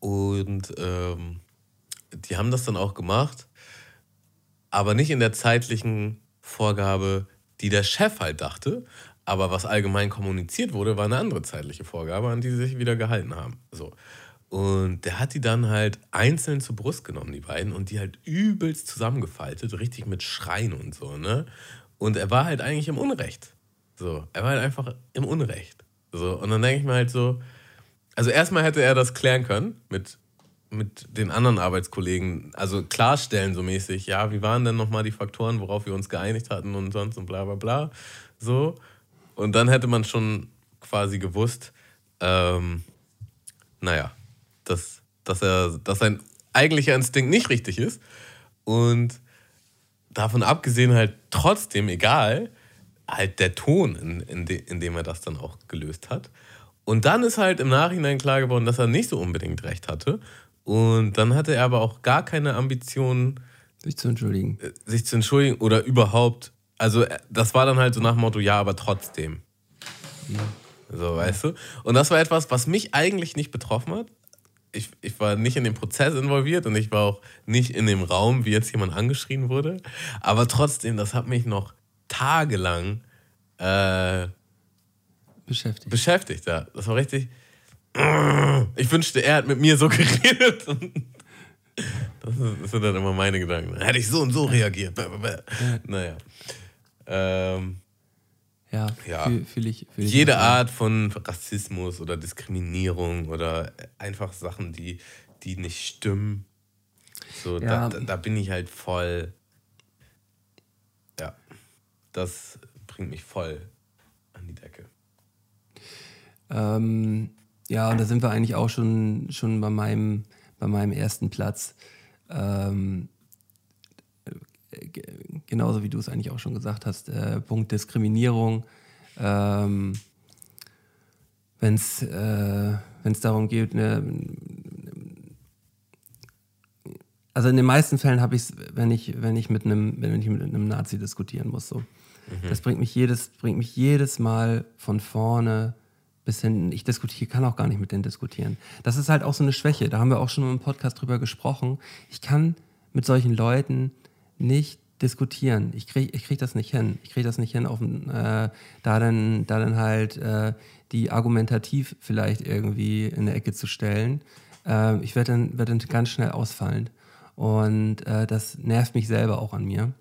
und ähm, die haben das dann auch gemacht, aber nicht in der zeitlichen Vorgabe, die der Chef halt dachte. Aber was allgemein kommuniziert wurde, war eine andere zeitliche Vorgabe, an die sie sich wieder gehalten haben. So. Und der hat die dann halt einzeln zur Brust genommen, die beiden, und die halt übelst zusammengefaltet, richtig mit Schreien und so, ne? Und er war halt eigentlich im Unrecht. So, er war halt einfach im Unrecht. So, und dann denke ich mir halt so, also erstmal hätte er das klären können mit, mit den anderen Arbeitskollegen, also klarstellen so mäßig, ja, wie waren denn nochmal die Faktoren, worauf wir uns geeinigt hatten und sonst und bla bla bla. So. Und dann hätte man schon quasi gewusst, ähm, naja, dass, dass, er, dass sein eigentlicher Instinkt nicht richtig ist. Und davon abgesehen halt trotzdem egal, halt der Ton, in, in, de, in dem er das dann auch gelöst hat. Und dann ist halt im Nachhinein klar geworden, dass er nicht so unbedingt recht hatte. Und dann hatte er aber auch gar keine Ambitionen, Sich zu entschuldigen. äh, sich zu entschuldigen oder überhaupt. Also, äh, das war dann halt so nach dem Motto, ja, aber trotzdem. So, weißt du? Und das war etwas, was mich eigentlich nicht betroffen hat. Ich, ich war nicht in dem Prozess involviert und ich war auch nicht in dem Raum, wie jetzt jemand angeschrien wurde. Aber trotzdem, das hat mich noch tagelang äh, Beschäftigt. beschäftigt. Ja. Das war richtig. Ich wünschte, er hat mit mir so geredet. Das, ist, das sind dann immer meine Gedanken. Hätte ich so und so reagiert. Naja. Ähm, ja, Ja. Fühl, fühl ich, fühl ich jede. Art von Rassismus oder Diskriminierung oder einfach Sachen, die, die nicht stimmen. So, Ja. da, da, da bin ich halt voll. Ja. Das bringt mich voll an die Decke. Ähm, ja, und da sind wir eigentlich auch schon, schon bei, meinem, bei meinem ersten Platz. Ähm, äh, genauso wie du es eigentlich auch schon gesagt hast, äh, Punkt Diskriminierung. Ähm, Wenn es äh, wenn's darum geht, eine, also in den meisten Fällen habe ich es, wenn ich, wenn ich mit einem, wenn ich mit einem Nazi diskutieren muss, so. Das bringt mich jedes, bringt mich jedes Mal von vorne bis hinten. Ich diskutiere, kann auch gar nicht mit denen diskutieren. Das ist halt auch so eine Schwäche. Da haben wir auch schon im Podcast drüber gesprochen. Ich kann mit solchen Leuten nicht diskutieren. Ich kriege ich krieg das nicht hin. Ich kriege das nicht hin, auf, äh, da, dann, da dann halt äh, die argumentativ vielleicht irgendwie in eine Ecke zu stellen. Äh, ich werde dann, werd dann ganz schnell ausfallen. Und äh, das nervt mich selber auch an mir.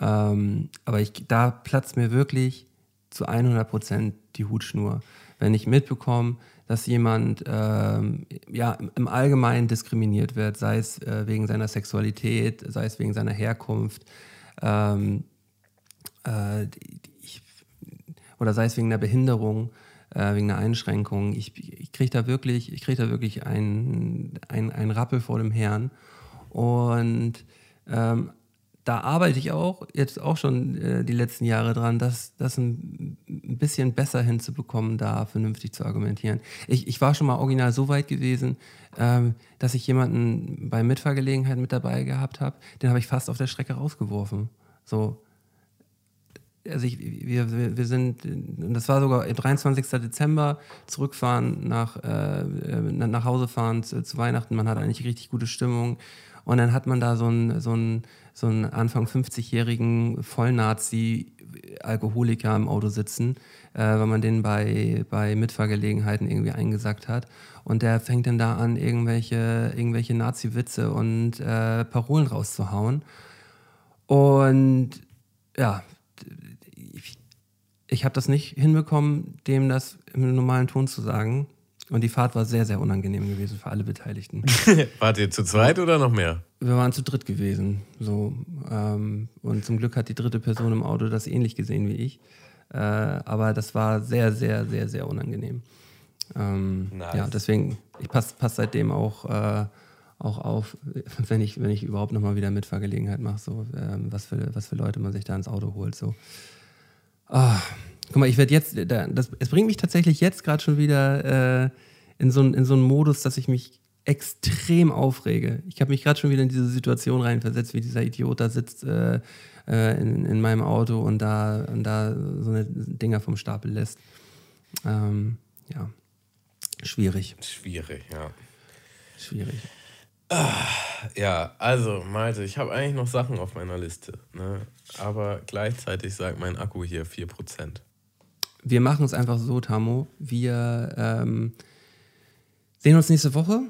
Ähm, aber ich, da platzt mir wirklich zu 100 Prozent die Hutschnur. Wenn ich mitbekomme, dass jemand ähm, ja, im Allgemeinen diskriminiert wird, sei es äh, wegen seiner Sexualität, sei es wegen seiner Herkunft, ähm, äh, ich, oder sei es wegen einer Behinderung, äh, wegen einer Einschränkung. Ich, ich kriege da wirklich, ich krieg da wirklich einen ein Rappel vor dem Herrn. Und ähm, da arbeite ich auch jetzt auch schon äh, die letzten Jahre dran, das, das ein, ein bisschen besser hinzubekommen, da vernünftig zu argumentieren. Ich, ich war schon mal original so weit gewesen, ähm, dass ich jemanden bei Mitfahrgelegenheit mit dabei gehabt habe, den habe ich fast auf der Strecke rausgeworfen. So, also ich, wir, wir, sind, das war sogar 23. Dezember, zurückfahren nach, äh, nach Hause fahren zu, zu Weihnachten, man hat eigentlich richtig gute Stimmung. Und dann hat man da so einen, so einen, so einen Anfang 50-jährigen Vollnazi-Alkoholiker im Auto sitzen, äh, weil man den bei, bei Mitfahrgelegenheiten irgendwie eingesackt hat. Und der fängt dann da an, irgendwelche, irgendwelche Nazi-Witze und äh, Parolen rauszuhauen. Und ja, ich, ich habe das nicht hinbekommen, dem das im normalen Ton zu sagen. Und die Fahrt war sehr, sehr unangenehm gewesen für alle Beteiligten. Wart ihr zu zweit oder noch mehr? Wir waren zu dritt gewesen. So, ähm, und zum Glück hat die dritte Person im Auto das ähnlich gesehen wie ich. Äh, aber das war sehr, sehr, sehr, sehr unangenehm. Ähm, Nice. Ja, deswegen, ich passe pass seitdem auch, äh, auch auf, wenn ich, wenn ich überhaupt nochmal wieder Mitfahrgelegenheit mache, so, ähm, was, für, was für Leute man sich da ins Auto holt. So. Ah, Guck mal, ich werde jetzt, da- das, es bringt mich tatsächlich jetzt gerade schon wieder äh, in, so, in so einen Modus, dass ich mich extrem aufrege. Ich habe mich gerade schon wieder in diese Situation reinversetzt, wie dieser Idiot da sitzt äh, äh, in, in meinem Auto und da, und da so eine Dinger vom Stapel lässt. Ähm, ja, schwierig, Schwierig, ja. schwierig. Ja, also Malte, ich habe eigentlich noch Sachen auf meiner Liste. Ne? Aber gleichzeitig sagt mein Akku hier 4%. Wir machen es einfach so, Tamo. Wir ähm, sehen uns nächste Woche.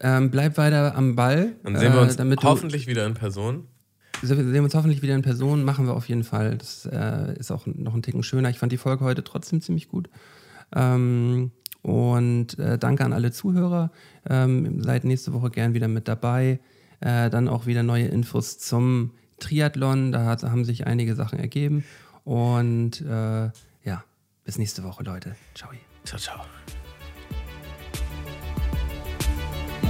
Ähm, bleib weiter am Ball. Dann sehen wir uns äh, damit du, hoffentlich wieder in Person. Wir sehen wir uns hoffentlich wieder in Person. Machen wir auf jeden Fall. Das äh, ist auch noch ein Ticken schöner. Ich fand die Folge heute trotzdem ziemlich gut. Ähm, und äh, danke an alle Zuhörer. Ähm, seid nächste Woche gern wieder mit dabei. Äh, dann auch wieder neue Infos zum Triathlon. Da hat, haben sich einige Sachen ergeben. Und äh, ja, bis nächste Woche, Leute. Ciao. Ciao, ciao.